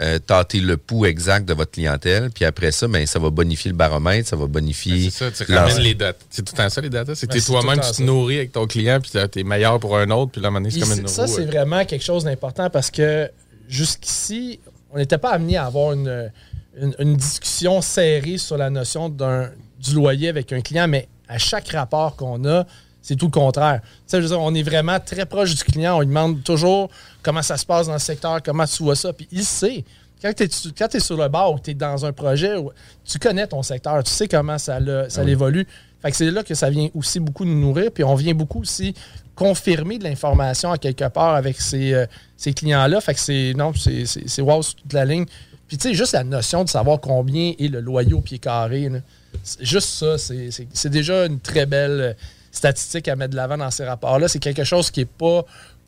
euh, tâter le pouls exact de votre clientèle. Puis après ça, ben, ça va bonifier le baromètre, ça va bonifier. C'est ça, tu ramènes les dates. C'est tout le temps ça, les datas. C'est que Ben, c'est toi-même, tu te nourris avec ton client, puis là, t'es meilleur pour un autre, puis là, c'est comme une ça, c'est euh. vraiment quelque chose d'important parce que jusqu'ici, on n'était pas amené à avoir une, une- une discussion serrée sur la notion d'un, du loyer avec un client, mais à chaque rapport qu'on a, c'est tout le contraire. Je veux dire, on est vraiment très proche du client. On lui demande toujours comment ça se passe dans le secteur, comment tu vois ça. Puis il sait. Quand tu es, sur le bord ou tu es dans un projet, où tu connais ton secteur, tu sais comment ça, le- ça oui. évolue. Fait que c'est là que ça vient aussi beaucoup nous nourrir. Puis on vient beaucoup aussi confirmer de l'information à quelque part avec ces, euh, ces clients-là. Fait que c'est. Non, c'est wow sur toute la ligne. Puis tu sais, juste la notion de savoir combien est le loyer au pied carré. là. Juste ça, c'est déjà une très belle euh, statistique à mettre de l'avant dans ces rapports-là. C'est quelque chose qui n'est pas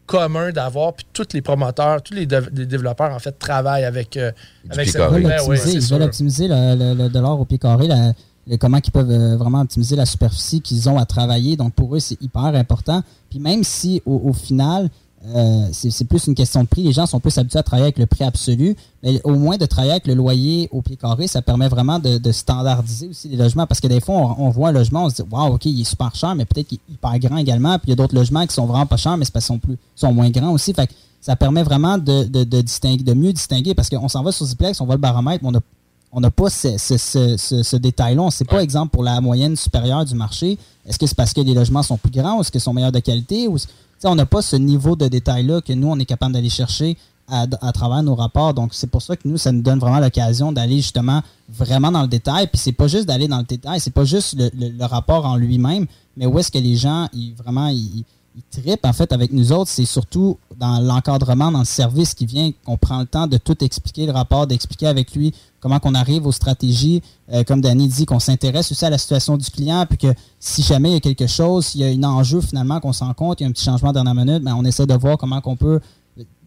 commun d'avoir. Puis tous les promoteurs, tous les, développeurs, en fait, travaillent avec, euh, avec ils cette veulent Ouais, ouais, optimiser, c'est ils sûr. veulent optimiser le, le- le dollar au pied carré, la- le- comment ils peuvent euh, vraiment optimiser la superficie qu'ils ont à travailler. Donc pour eux, c'est hyper important. Puis même si au, au final, euh, c'est plus une question de prix, les gens sont plus habitués à travailler avec le prix absolu, mais au moins de travailler avec le loyer au pied carré, ça permet vraiment de, de standardiser aussi les logements. Parce que des fois, on, on voit un logement, on se dit, waouh, OK, il est super cher, mais peut-être qu'il est hyper grand également. Puis il y a d'autres logements qui sont vraiment pas chers, mais c'est parce qu'ils sont, plus, sont moins grands aussi. Fait que ça permet vraiment de, de, de distinguer, de mieux distinguer parce qu'on s'en va sur Ziplex, on voit le baromètre, mais on a on n'a pas ce, ce- ce- ce- détail-là. On ne sait pas, exemple, pour la moyenne supérieure du marché, est-ce que c'est parce que les logements sont plus grands ou est-ce qu'ils sont meilleurs de qualité? Ou, on n'a pas ce niveau de détail-là que nous, on est capable d'aller chercher à, à travers nos rapports. Donc, c'est pour ça que nous, ça nous donne vraiment l'occasion d'aller justement vraiment dans le détail. Puis, c'est pas juste d'aller dans le détail, c'est pas juste le, le- le rapport en lui-même, mais où est-ce que les gens, ils, vraiment, ils, ils trippent en fait avec nous autres, c'est surtout dans l'encadrement, dans le service qui vient, qu'on prend le temps de tout expliquer, le rapport, d'expliquer avec lui comment qu'on arrive aux stratégies, Euh, comme Danny dit, qu'on s'intéresse aussi à la situation du client, puis que si jamais il y a quelque chose, s'il y a un enjeu finalement qu'on s'en compte, il y a un petit changement dernière minute, ben, on essaie de voir comment qu'on peut.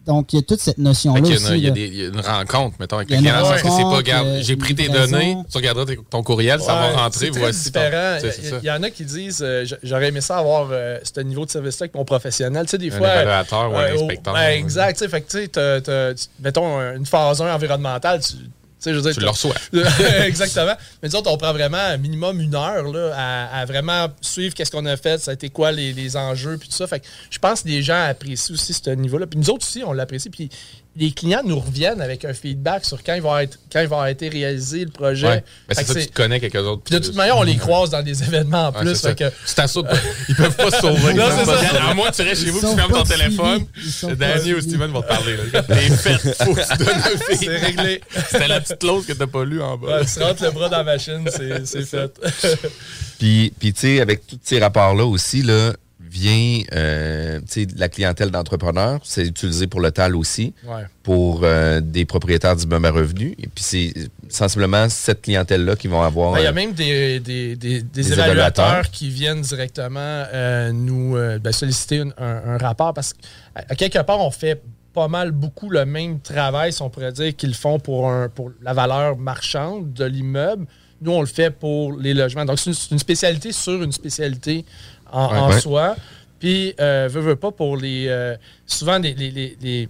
Donc il y a toute cette notion-là il y a là. des- il y a une rencontre, mettons, avec Il y le client. Parce que c'est pas, euh, j'ai pris tes données, tu regarderas ton courriel, ça va rentrer, voici différent. Il y, ça. il y en a qui disent euh, j'aurais aimé ça avoir euh, ce niveau de service-là avec mon professionnel. Tu sais, des Un fois. évaluateur ou un euh, inspecteur. ouais, exact. Tu sais, fait que tu sais, mettons une phase 1 environnementale, tu. Sais, je veux dire, Tu le reçois. Exactement. Mais nous autres, on prend vraiment un minimum une heure là, à, à vraiment suivre qu'est-ce qu'on a fait, ça a été quoi les, les enjeux, puis tout ça. Fait que je pense que les gens apprécient aussi ce niveau-là. Puis nous autres aussi, on l'apprécie. Puis les clients nous reviennent avec un feedback sur quand il va être, quand il va avoir été réalisé le projet. Ouais. Ben, c'est que ça, tu te connais quelques autres. puis de toute manière, on les croise dans des événements en Ouais, plus. c'est fait ça. que- Tu t'assoutes pas. Ils peuvent pas se sauver. Non, c'est ça. pas- À moins que tu restes chez vous tu fermes ton téléphone. Danny ou. Steven vont te parler. là. T'es fait. Faut que tu donnes un feedback. C'est réglé. C'était la petite clause que t'as pas lue en bas. Ouais, tu rentres le bras dans la machine, c'est c'est fait. Puis, puis tu sais, avec tous ces rapports-là aussi, là, vient euh, tu sais, la clientèle d'entrepreneurs. C'est utilisé pour le TAL aussi, Ouais. pour euh, des propriétaires d'immeubles à revenus. Et puis, c'est sensiblement cette clientèle-là qui vont avoir... Ben, Il y a euh, même des, des- des- évaluateurs, évaluateurs. qui viennent directement euh, nous ben, solliciter un, un rapport parce qu'à quelque part, on fait pas mal beaucoup le même travail, si on pourrait dire, qu'ils font pour, un, pour la valeur marchande de l'immeuble. Nous, on le fait pour les logements. Donc, c'est une, c'est une spécialité sur une spécialité en, Ouais, en ouais. soi. Puis, euh, veux, veux pas, pour les. euh, souvent, les, les, les, les-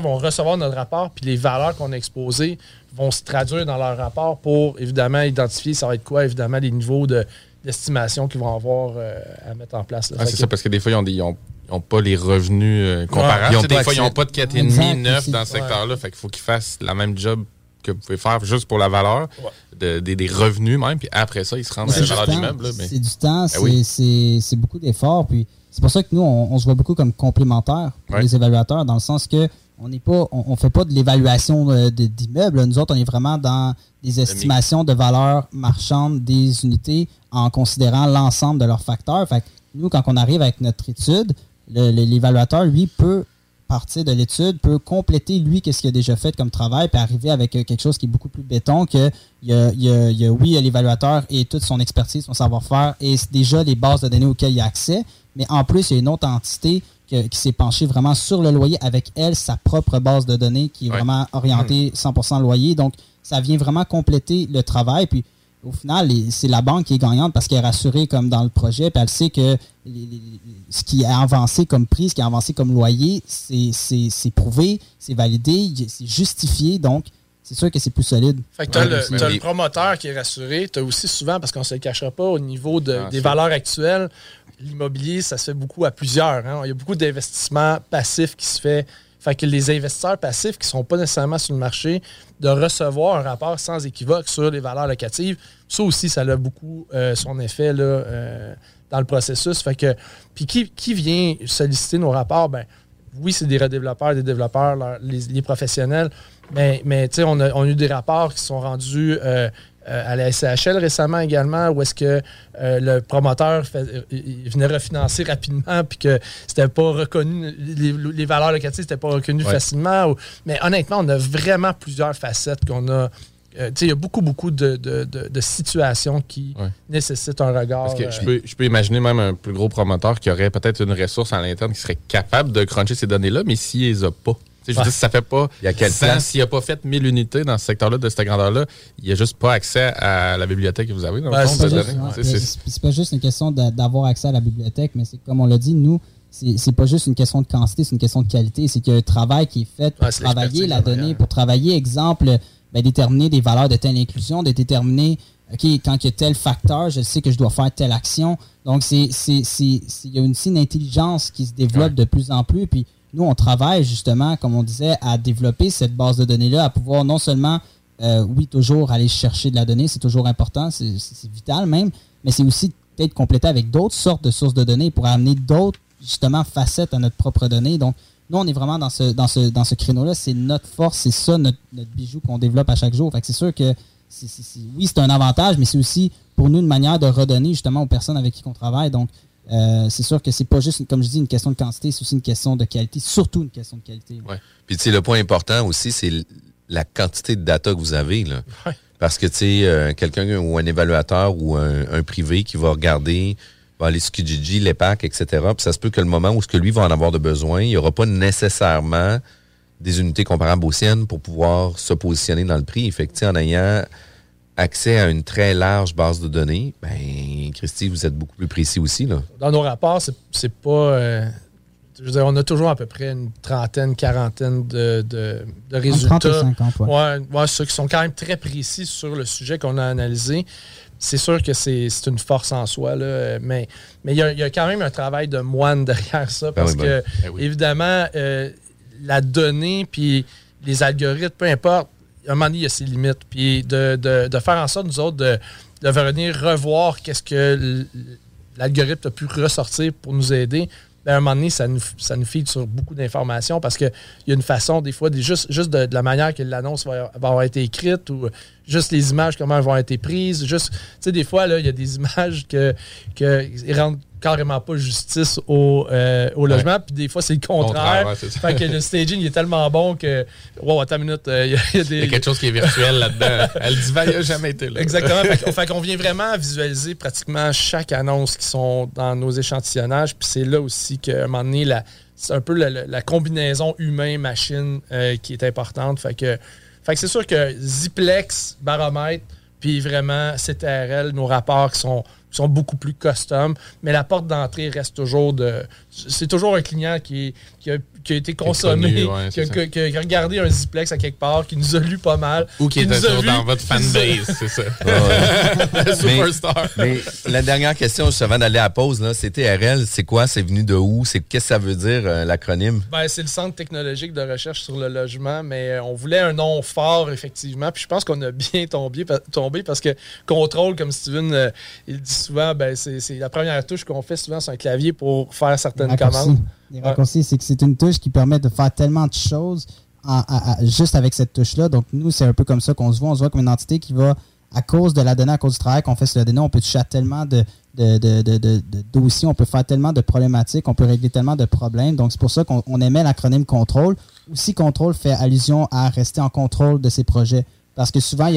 vont recevoir notre rapport, puis les valeurs qu'on a exposées vont se traduire dans leur rapport pour, évidemment, identifier ça va être quoi, évidemment, les niveaux de- d'estimation qu'ils vont avoir euh, à mettre en place. Ah, c'est que- ça, parce que des fois, ils ont, des- ils ont, ils ont pas les revenus euh, comparables. Ouais. Ils ont des fois, ils n'ont pas de 4,5 Exact, 9 aussi. dans ce secteur-là. Fait qu'il faut qu'ils fassent la même job que vous pouvez faire juste pour la valeur, de- des- des revenus même, puis après ça, ils se rendent à la valeur de l'immeuble. mais- C'est du temps, Ben c'est oui. c'est- c'est beaucoup d'efforts. Puis c'est pour ça que nous, on, on se voit beaucoup comme complémentaires pour Ouais. les évaluateurs, dans le sens que on n'est pas, on, on fait pas de l'évaluation euh, de- d'immeubles. Nous autres, on est vraiment dans des estimations de valeur marchande des unités en considérant l'ensemble de leurs facteurs. Fait que nous, quand on arrive avec notre étude, le- le- l'évaluateur, lui, peut partir de l'étude, peut compléter, lui, qu'est-ce qu'il a déjà fait comme travail, puis arriver avec euh, quelque chose qui est beaucoup plus béton que, il y a, il y a, il y a, oui, l'évaluateur et toute son expertise, son savoir-faire, et c'est déjà les bases de données auxquelles il a accès, mais en plus, il y a une autre entité qui s'est penchée vraiment sur le loyer avec elle, sa propre base de données qui est vraiment orientée 100% loyer. Donc, ça vient vraiment compléter le travail. Puis, au final, c'est la banque qui est gagnante parce qu'elle est rassurée comme dans le projet, puis elle sait que ce qui a avancé comme prix, ce qui a avancé comme loyer, c'est prouvé, c'est validé, c'est justifié, donc c'est sûr que c'est plus solide. Fait que tu as, le, promoteur qui est rassuré, tu as aussi souvent, parce qu'on ne se le cachera pas, au niveau de, des valeurs actuelles, l'immobilier, ça se fait beaucoup à plusieurs. Hein. Il y a beaucoup d'investissements passifs qui se fait. Fait que les investisseurs passifs qui ne sont pas nécessairement sur le marché, de recevoir un rapport sans équivoque sur les valeurs locatives, ça aussi, ça a beaucoup euh, son effet là, euh, dans le processus. Puis qui, vient solliciter nos rapports? Ben, oui, c'est des redéveloppeurs, des développeurs, les, professionnels, mais, mais on a, on, eu des rapports qui sont rendus euh, euh, à la SCHL récemment également, où est-ce que euh, le promoteur venait refinancer rapidement, puis que c'était pas reconnu, les, valeurs locatives n'étaient pas reconnues facilement. mais honnêtement, on a vraiment plusieurs facettes qu'on a. Euh, il y a beaucoup, beaucoup de, situations qui nécessitent un regard. Parce que je, peux, je peux imaginer même un plus gros promoteur qui aurait peut-être une ressource à l'interne qui serait capable de cruncher ces données-là, mais s'il les a pas, je veux dire, ça fait pas. Il y a quel S'il n'a pas fait 1000 unités dans ce secteur-là, de cette grandeur-là, il n'y a juste pas accès à la bibliothèque que vous avez dans le fond. C'est pas juste une question d'avoir accès à la bibliothèque, mais c'est comme on l'a dit, nous, c'est pas juste une question de quantité, c'est une question de qualité. C'est qu'il y a un travail qui est fait pour travailler la donnée, pour travailler, exemple, ben, déterminer des valeurs de telle inclusion, de déterminer, OK, quand il y a tel facteur, je sais que je dois faire telle action. Donc, c'est il y a aussi une intelligence qui se développe de plus en plus. Puis, nous, on travaille justement, comme on disait, à développer cette base de données-là, à pouvoir non seulement, euh, oui, toujours aller chercher de la donnée, c'est toujours important, c'est vital même, mais c'est aussi peut-être compléter avec d'autres sortes de sources de données pour amener d'autres, justement, facettes à notre propre donnée. Donc, nous, on est vraiment dans ce, dans ce, dans ce créneau-là. C'est notre force, c'est ça notre, bijou qu'on développe à chaque jour. Fait que c'est sûr que, oui, c'est un avantage, mais c'est aussi pour nous une manière de redonner justement aux personnes avec qui on travaille. Donc, euh, c'est sûr que c'est pas juste, comme je dis, une question de quantité, c'est aussi une question de qualité, surtout une question de qualité. Ouais. Puis tu sais, le point important aussi, c'est la quantité de data que vous avez. Là. Parce que tu sais, euh, quelqu'un ou un évaluateur ou un, privé qui va regarder va aller sur Kijiji, l'EPAC, etc. Puis ça se peut que le moment où ce que lui va en avoir de besoin, il n'y aura pas nécessairement des unités comparables aux siennes pour pouvoir se positionner dans le prix. Fait que, en ayant accès à une très large base de données, ben, Christy, vous êtes beaucoup plus précis aussi. Là. Dans nos rapports, c'est pas. Euh, je veux dire, on a toujours à peu près une trentaine, quarantaine de, de, de résultats. 30 50, ouais. Ouais, ceux qui sont quand même très précis sur le sujet qu'on a analysé. C'est sûr que c'est une force en soi, là, mais il y, a quand même un travail de moine derrière ça, parce ben que, ben évidemment, euh, la donnée, puis les algorithmes, peu importe, un moment donné, il y a ses limites. Puis de, faire en sorte, nous autres, de, de venir revoir qu'est-ce que l'algorithme a pu ressortir pour nous aider. Ben, à un moment donné, ça nous, ça nous feed sur beaucoup d'informations parce qu'il y a une façon, des fois, juste, juste de, la manière que l'annonce va, avoir été écrite ou juste les images, comment elles vont être prises. Juste, tu sais, des fois, il y a des images que, que rendent carrément pas justice au, euh, au logement. Puis des fois, c'est le contraire. fait que le staging est tellement bon que. Wow, attends une minute. Euh, il y, a des... y, a quelque chose qui est virtuel là-dedans. Elle dit, il n'a jamais été là. Exactement. fait, qu'on vient vraiment visualiser pratiquement chaque annonce qui sont dans nos échantillonnages. Puis c'est là aussi qu'à un moment donné, c'est un peu la, combinaison humain-machine euh, qui est importante. Fait que, fait que c'est sûr que Ziplex, baromètre, puis vraiment CTRL, nos rapports qui sont sont beaucoup plus custom, mais la porte d'entrée reste toujours de. C'est toujours un client qui, qui, a, qui a été consommé, qui, a, regardé un Ziplex à quelque part, qui nous a lu pas mal. Ou qui, était toujours dans votre fanbase, c'est ça. Superstar. Mais, la dernière question, juste avant d'aller à la pause, c'est TRL, c'est quoi? C'est venu de où? Qu'est-ce que ça veut dire, euh, l'acronyme? Ben, c'est le Centre technologique de recherche sur le logement, mais euh, on voulait un nom fort, effectivement. Puis je pense qu'on a bien tombé, tombé parce que contrôle, comme Steven euh, il dit souvent, ben, c'est la première touche qu'on fait souvent sur un clavier pour faire certaines commandes. Les raccourcis, c'est que c'est une touche qui permet de faire tellement de choses juste avec cette touche-là. Donc, nous, c'est un peu comme ça qu'on se voit. On se voit comme une entité qui va, à cause de la donnée, à cause du travail qu'on fait sur la donnée, on peut toucher à tellement de, de, de, de, de, dossiers, on peut faire tellement de problématiques, on peut régler tellement de problèmes. Donc, c'est pour ça qu'on on aimait l'acronyme contrôle. Aussi, contrôle fait allusion à rester en contrôle de ses projets. Parce que souvent,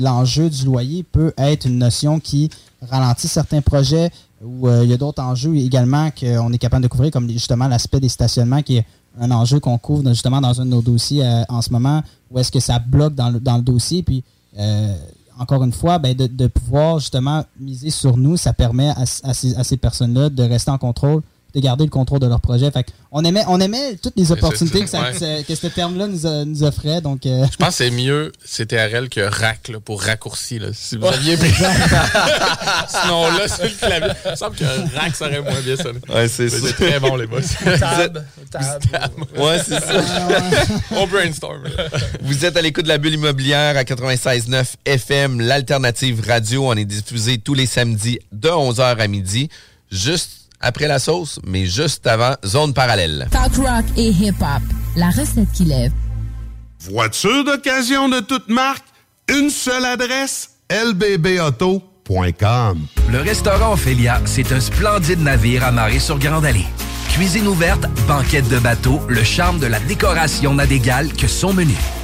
l'enjeu du loyer peut être une notion qui ralentit certains projets ou euh, il y a d'autres enjeux également qu'on est capable de couvrir, comme justement l'aspect des stationnements qui est un enjeu qu'on couvre justement dans un de nos dossiers euh, en ce moment, où est-ce que ça bloque dans le, dans le dossier. Puis, euh, encore une fois, ben, de, de pouvoir justement miser sur nous, ça permet à ces, à ces personnes-là de rester en contrôle, de garder le contrôle de leur projet. Fait on aimait, on aimait toutes les opportunités que, ça, ça- ouais. que, que ce terme-là nous, offrait. Donc, euh, Je pense que c'est mieux CTRL que RAC là, pour raccourci. Là, si vous aviez pris Sinon, là, sur le clavier, il me semble que RAC ça aurait moins bien sonné. Ouais, c'est Mais ça. C'est très bon, les boss. Tab, tab. Ouais, c'est ça. On brainstorm. Vous êtes à l'écoute de la bulle immobilière à 96.9 FM, l'alternative radio. On est diffusé tous les samedis de 11h à midi, juste après la sauce, mais juste avant Zone Parallèle. Talk rock et hip-hop. La recette qui lève. Voiture d'occasion de toute marque, une seule adresse, lbbauto.com. Le restaurant Ophélia, c'est un splendide navire amarré sur Grande Allée. Cuisine ouverte, banquette de bateau, le charme de la décoration n'a d'égal que son menu.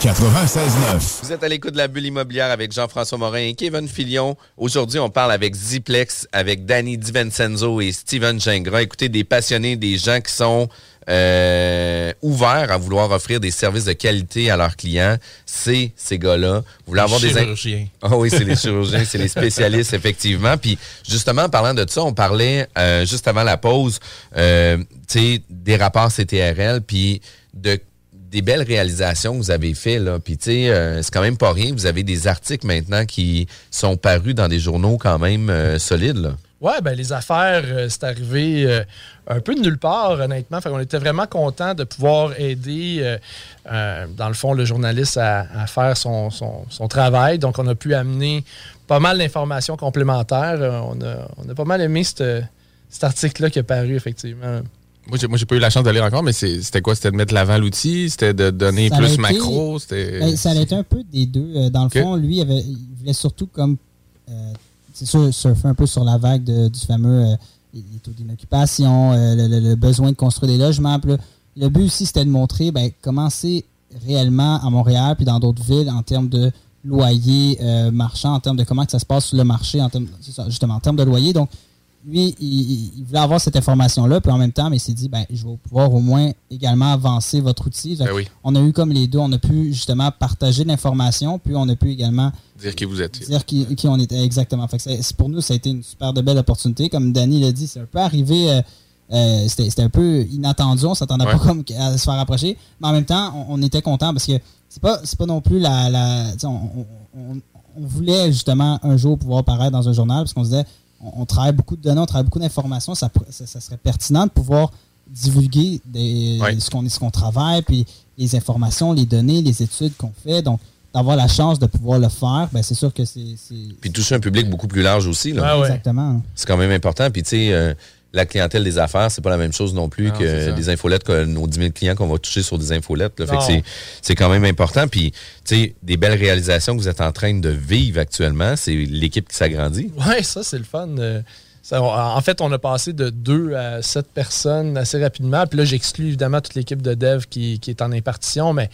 96.9. Vous êtes à l'écoute de la bulle immobilière avec Jean-François Morin et Kevin Filion. Aujourd'hui, on parle avec Ziplex, avec Danny DiVincenzo et Steven Gingras. Écoutez, des passionnés, des gens qui sont euh, ouverts à vouloir offrir des services de qualité à leurs clients. C'est ces gars-là. Vous voulez Les avoir des... chirurgiens. Ah oui, c'est les chirurgiens, c'est les spécialistes, effectivement. Puis justement, en parlant de ça, on parlait euh, juste avant la pause, euh, tu sais, des rapports CTRL, puis de des belles réalisations que vous avez fait là. Puis tu sais, euh, c'est quand même pas rien. Vous avez des articles maintenant qui sont parus dans des journaux quand même euh, solides. Ouais, ben les affaires, euh, c'est arrivé un peu de nulle part, honnêtement. Fait on était vraiment content de pouvoir aider, dans le fond, le journaliste à, faire son, travail. Donc, on a pu amener pas mal d'informations complémentaires. On, a, on a pas mal aimé cet article-là qui est paru, effectivement. Moi, j'ai, moi, j'ai pas eu la chance lire encore, mais c'est- c'était quoi? C'était de mettre l'avant l'outil? C'était de donner Ça plus été- macro? C'était... Ben, ça a été un peu des deux. Euh, Dans le fond, lui, il, avait- il voulait surtout comme. euh, c'est sûr, surfer un peu sur la vague de- du fameux. euh, les taux d'inoccupation, euh, le, le- le besoin de construire des logements. Là, le but aussi, c'était de montrer ben, comment c'est réellement à Montréal puis dans d'autres villes en termes de loyer euh, marchand, en termes de comment que ça se passe sur le marché, en termes, ça, justement, en termes de loyer. Donc, lui, il, il- voulait avoir cette information-là, puis en même temps, mais il s'est dit, ben, je vais pouvoir au moins également avancer votre outil. Ben oui. On a eu comme les deux, on a pu justement partager l'information, puis on a pu également Dire qui vous êtes. dire qui, qui on était exactement. Fait que pour nous, ça a été une super de belle opportunité. Comme Danny l'a dit, c'est un peu arrivé, euh, euh, c'était c'était un peu inattendu, on s'attendait Ouais. pas comme à se faire approcher, mais en même temps, on, on était content parce que c'est pas c'est pas non plus la, on- on- on voulait justement un jour pouvoir paraître dans un journal parce qu'on se disait on, on travaille beaucoup de données, on travaille beaucoup d'informations, ça, pourrait- ça, ça serait pertinent de pouvoir divulguer des, ce qu'on ce qu'on travaille, puis les informations, les données, les études qu'on fait. Donc, d'avoir la chance de pouvoir le faire, ben c'est sûr que c'est. Puis toucher un public beaucoup plus large aussi là. Exactement. C'est quand même important. Puis tu sais, euh, la clientèle des affaires, c'est pas la même chose non plus Non, que des infolettes, que nos 10 000 clients qu'on va toucher sur des infolettes. là. Fait que Non. c'est- quand même important. Puis, tu sais, des belles réalisations que vous êtes en train de vivre actuellement, c'est l'équipe qui s'agrandit. Ouais, ça, c'est le fun. Euh, ça, en fait, on a passé de 2 à 7 personnes assez rapidement. Puis là, j'exclus évidemment toute l'équipe de dev qui, qui est en impartition, mais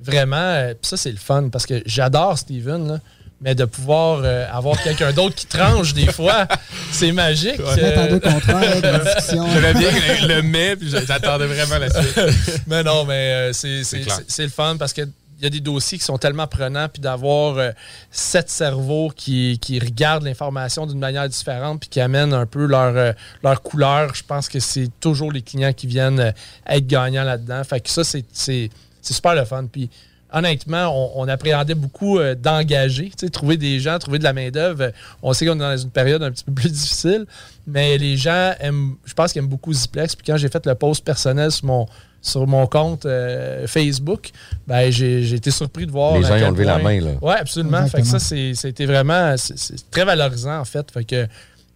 vraiment, euh, ça, c'est le fun parce que j'adore Steven. là. Mais de pouvoir euh, avoir quelqu'un d'autre qui tranche des fois, c'est magique. J'avais bien le, le mais, puis j'attendais vraiment la suite. mais non, mais euh, c'est le fun parce que il y a des dossiers qui sont tellement prenants, puis d'avoir euh, sept cerveaux qui, qui regardent l'information d'une manière différente, puis qui amènent un peu leur, euh, leur couleur, je pense que c'est toujours les clients qui viennent euh, être gagnants là-dedans. Fait que ça, c'est- c'est c'est super le fun. Puis honnêtement, on, on appréhendait beaucoup euh, d'engager, trouver des gens, trouver de la main-d'œuvre. Euh, On sait qu'on est dans une période un petit peu plus difficile, mais les gens aiment, je pense qu'ils aiment beaucoup Ziplex. Puis quand j'ai fait le post personnel sur mon, sur mon compte euh, Facebook, ben, j'ai été surpris de voir. Les gens, ont levé la main, là. Ouais, absolument. Fait que Exactement. ça, c'est- c'était vraiment très valorisant, en fait. Fait que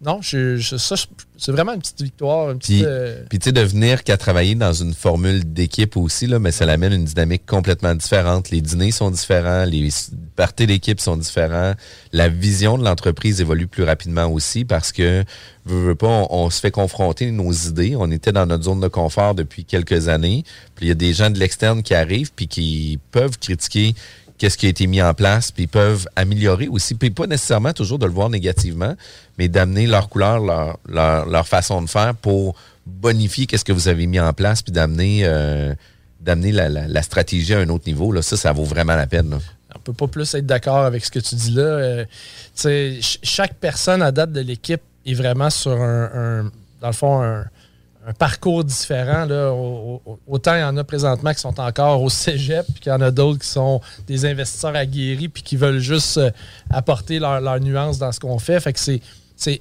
non, je, je- ça, je- c'est vraiment une petite victoire. Une petite, Puis, euh, puis tu sais, de venir qu'à travailler dans une formule d'équipe aussi, là, mais ça l'amène une dynamique complètement différente. Les dîners sont différents, les parties d'équipe sont différents. La vision de l'entreprise évolue plus rapidement aussi parce que, veux, veux pas, on, on se fait confronter nos idées. On était dans notre zone de confort depuis quelques années. Puis il y a des gens de l'externe qui arrivent puis qui peuvent critiquer qu'est-ce qui a été mis en place, puis ils peuvent améliorer aussi, puis pas nécessairement toujours de le voir négativement, mais d'amener leur couleur, leur, leur, façon de faire pour bonifier qu'est-ce que vous avez mis en place, puis d'amener euh, la, stratégie à un autre niveau. Là. Ça, ça vaut vraiment la peine. là. on peut pas plus être d'accord avec ce que tu dis là. Euh, chaque personne à date de l'équipe est vraiment sur un- dans le fond, un, un parcours différent. Là. Au- au- Autant il y en a présentement qui sont encore au cégep, puis qu'il y en a d'autres qui sont des investisseurs aguerris, puis qui veulent juste euh, apporter leur, leur nuance dans ce qu'on fait. Fait que c'est.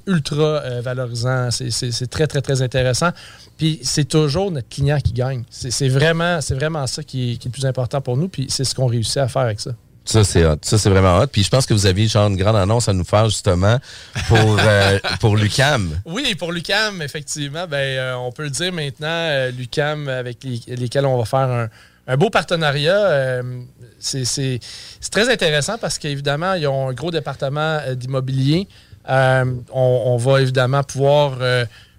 Ultra euh, valorisant, c'est- très, très, très intéressant. Puis c'est toujours notre client qui gagne. C'est vraiment, vraiment ça qui qui est le plus important pour nous, puis c'est ce qu'on réussit à faire avec ça. Ça, c'est hot. Ça, c'est vraiment hot. Puis je pense que vous aviez genre une grande annonce à nous faire justement pour, euh, pour Lucam. Oui, pour Lucam, effectivement, ben, euh, on peut le dire maintenant, euh, Lucam, avec les- lesquels on va faire un, un beau partenariat. c'est c'est- c'est très intéressant parce qu'évidemment, ils ont un gros département d'immobilier. On, on va évidemment pouvoir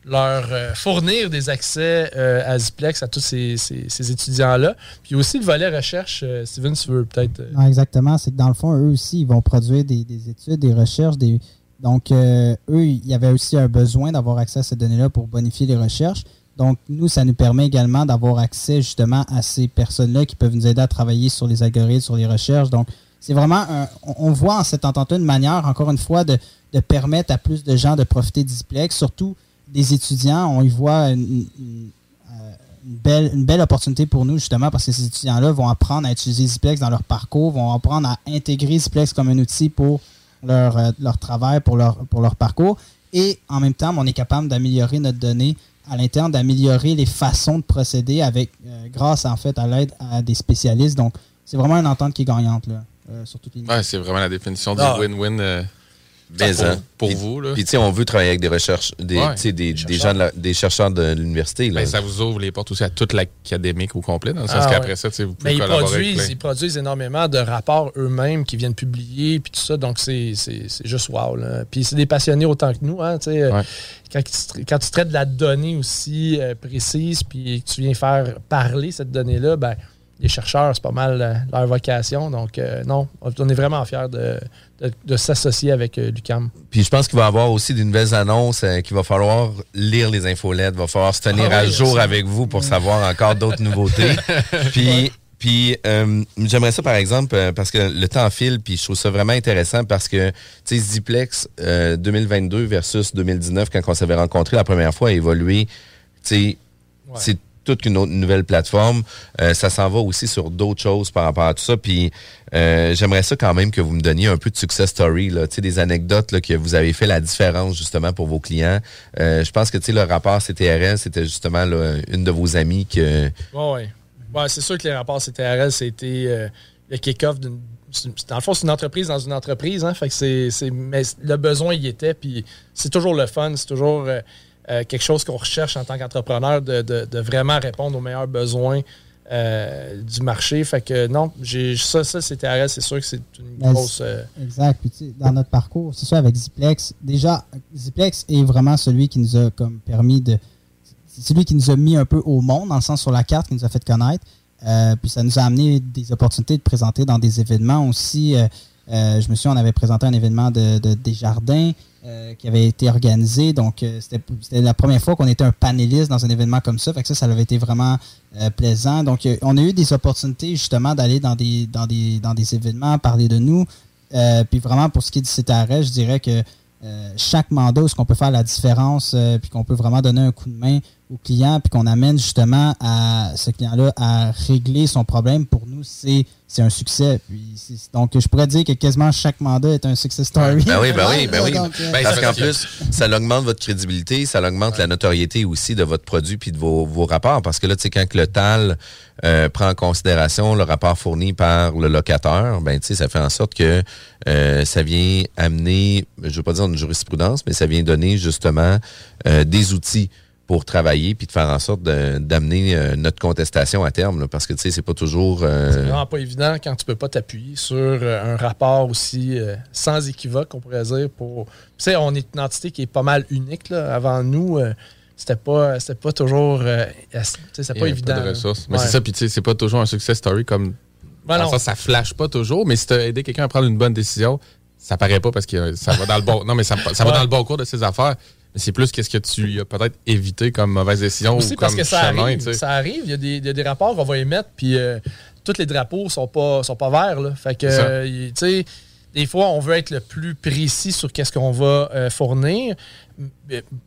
leur euh, fournir des accès euh, à Ziplex à tous ces, ces- étudiants-là. Puis aussi le volet recherche, euh, Steven, tu veux peut-être. exactement. C'est que dans le fond, eux aussi, ils vont produire des, des études, des recherches. Des... Donc, eux, il y avait aussi un besoin d'avoir accès à ces données-là pour bonifier les recherches. Donc, nous, ça nous permet également d'avoir accès justement à ces personnes-là qui peuvent nous aider à travailler sur les algorithmes, sur les recherches. Donc, c'est vraiment, un- on, voit en cette entente-là une manière, encore une fois, de, de permettre à plus de gens de profiter d'Iziplex, surtout des étudiants. On y voit une, une- une belle, une belle opportunité pour nous, justement, parce que ces étudiants-là vont apprendre à utiliser Ziplex dans leur parcours, vont apprendre à intégrer Ziplex comme un outil pour leur, euh, leur travail, pour leur, pour leur parcours. Et en même temps, on est capable d'améliorer notre donnée à l'interne, d'améliorer les façons de procéder avec, euh, grâce en fait à l'aide à des spécialistes. Donc, c'est vraiment une entente qui est gagnante là, euh, sur toutes les Ouais, c'est vraiment la définition du Ah. win-win euh, Mais, pour, hein. pour Puis- vous. Là. Puis, tu sais, on veut travailler avec des recherches, des, Ouais. tu sais, des, des gens, de la- des chercheurs de l'université. là. Ben, ça vous ouvre les portes aussi à toute l'académique au complet, dans le sens Ah, qu'après ouais. ça, tu sais, vous Mais pouvez ils collaborer produisent, ils produisent énormément de rapports eux-mêmes qui viennent publier, puis tout ça. Donc, c'est c'est- c'est juste wow. là. Puis, c'est des passionnés autant que nous. Hein, tu sais. quand, tu tra- quand tu traites de la donnée aussi euh, précise, puis que tu viens faire parler cette donnée-là, ben, les chercheurs, c'est pas mal euh, leur vocation. Donc, euh, non, on est vraiment fiers de, de- de s'associer avec euh, l'UCAM. Puis je pense qu'il va y avoir aussi des nouvelles annonces euh, qu'il va falloir lire les infolettes, il va falloir se tenir Ah à oui, jour aussi. avec vous pour savoir encore d'autres nouveautés. Puis, puis euh, j'aimerais ça par exemple euh, parce que le temps file, puis je trouve ça vraiment intéressant parce que tu sais Ziplex euh, 2022 versus 2019 quand on s'avait rencontré la première fois a évolué. Tu sais, c'est toute une autre nouvelle plateforme. Euh, ça s'en va aussi sur d'autres choses par rapport à tout ça. Puis euh, j'aimerais ça quand même que vous me donniez un peu de success story, là, des anecdotes là, que vous avez fait la différence justement pour vos clients. Euh, je pense que le rapport CTRL, c'était justement une de vos amies que. Oui, ouais. C'est sûr que les rapports CTRL, c'était le kick-off d'une. Dans le fond, c'est une entreprise dans une entreprise. Hein, fait que c'est- mais le besoin y était. Puis c'est toujours le fun. C'est toujours euh, quelque chose qu'on recherche en tant qu'entrepreneur de, de- de vraiment répondre aux meilleurs besoins euh, du marché. Fait que non, j'ai, ça, ça CTRL, c'est sûr que c'est une Ben, grosse. euh, Exact. Puis, tu sais, dans notre parcours, c'est ça avec Ziplex. Déjà, Ziplex est vraiment celui qui nous a comme permis de. C'est celui qui nous a mis un peu au monde, dans le sens sur la carte, qui nous a fait connaître. Puis ça nous a amené des opportunités de présenter dans des événements aussi. Je me souviens, on avait présenté un événement de, de Desjardins euh, qui avait été organisé. Donc, euh, c'était la première fois qu'on était un panéliste dans un événement comme ça. Fait que ça, ça avait été vraiment euh, plaisant. Donc, on a eu des opportunités justement d'aller dans des, dans, des, dans des événements, parler de nous. Puis vraiment, pour ce qui est du arrêt, je dirais que chaque mandat où ce qu'on peut faire la différence, puis qu'on peut vraiment donner un coup de main au client, puis qu'on amène justement à ce client-là à régler son problème, pour nous, c'est c'est un succès. Puis c'est- donc, je pourrais dire que quasiment chaque mandat est un success story. Ben oui, ben oui, ben oui. Donc, euh, Parce qu'en plus, ça augmente votre crédibilité, ça augmente la notoriété aussi de votre produit puis de vos, vos rapports. Parce que là, tu sais, quand que le TAL euh, prend en considération le rapport fourni par le locateur, ben tu sais, ça fait en sorte que euh, ça vient amener, je veux pas dire une jurisprudence, mais ça vient donner justement euh, des outils pour travailler puis de faire en sorte d'amener euh, notre contestation à terme. là. parce que tu sais, c'est pas toujours. euh, C'est vraiment pas évident quand tu peux pas t'appuyer sur euh, un rapport aussi euh, sans équivoque, on pourrait dire. Pour... Tu sais, on est une entité qui est pas mal unique. Là. Avant nous, euh, c'était pas, c'était pas toujours. euh, c'est pas évident. Pas de là. ressources. Mais Ouais. c'est ça, puis tu sais, c'est pas toujours un success story comme. Ben non. sens, ça flash pas toujours, mais si tu as aidé quelqu'un à prendre une bonne décision, ça paraît pas parce que ça va dans le bon. Non, mais ça, ça va Ouais. dans le bon cours de ses affaires. C'est plus qu'est-ce que tu as peut-être évité comme mauvaise décision Aussi ou parce comme que ça chemin, arrive. Ça arrive. Il y, a des, il y a des rapports qu'on va émettre, puis euh, tous les drapeaux sont pas, sont pas verts. Là. Fait que, euh, il- tu sais, des fois, on veut être le plus précis sur qu'est-ce qu'on va euh, fournir.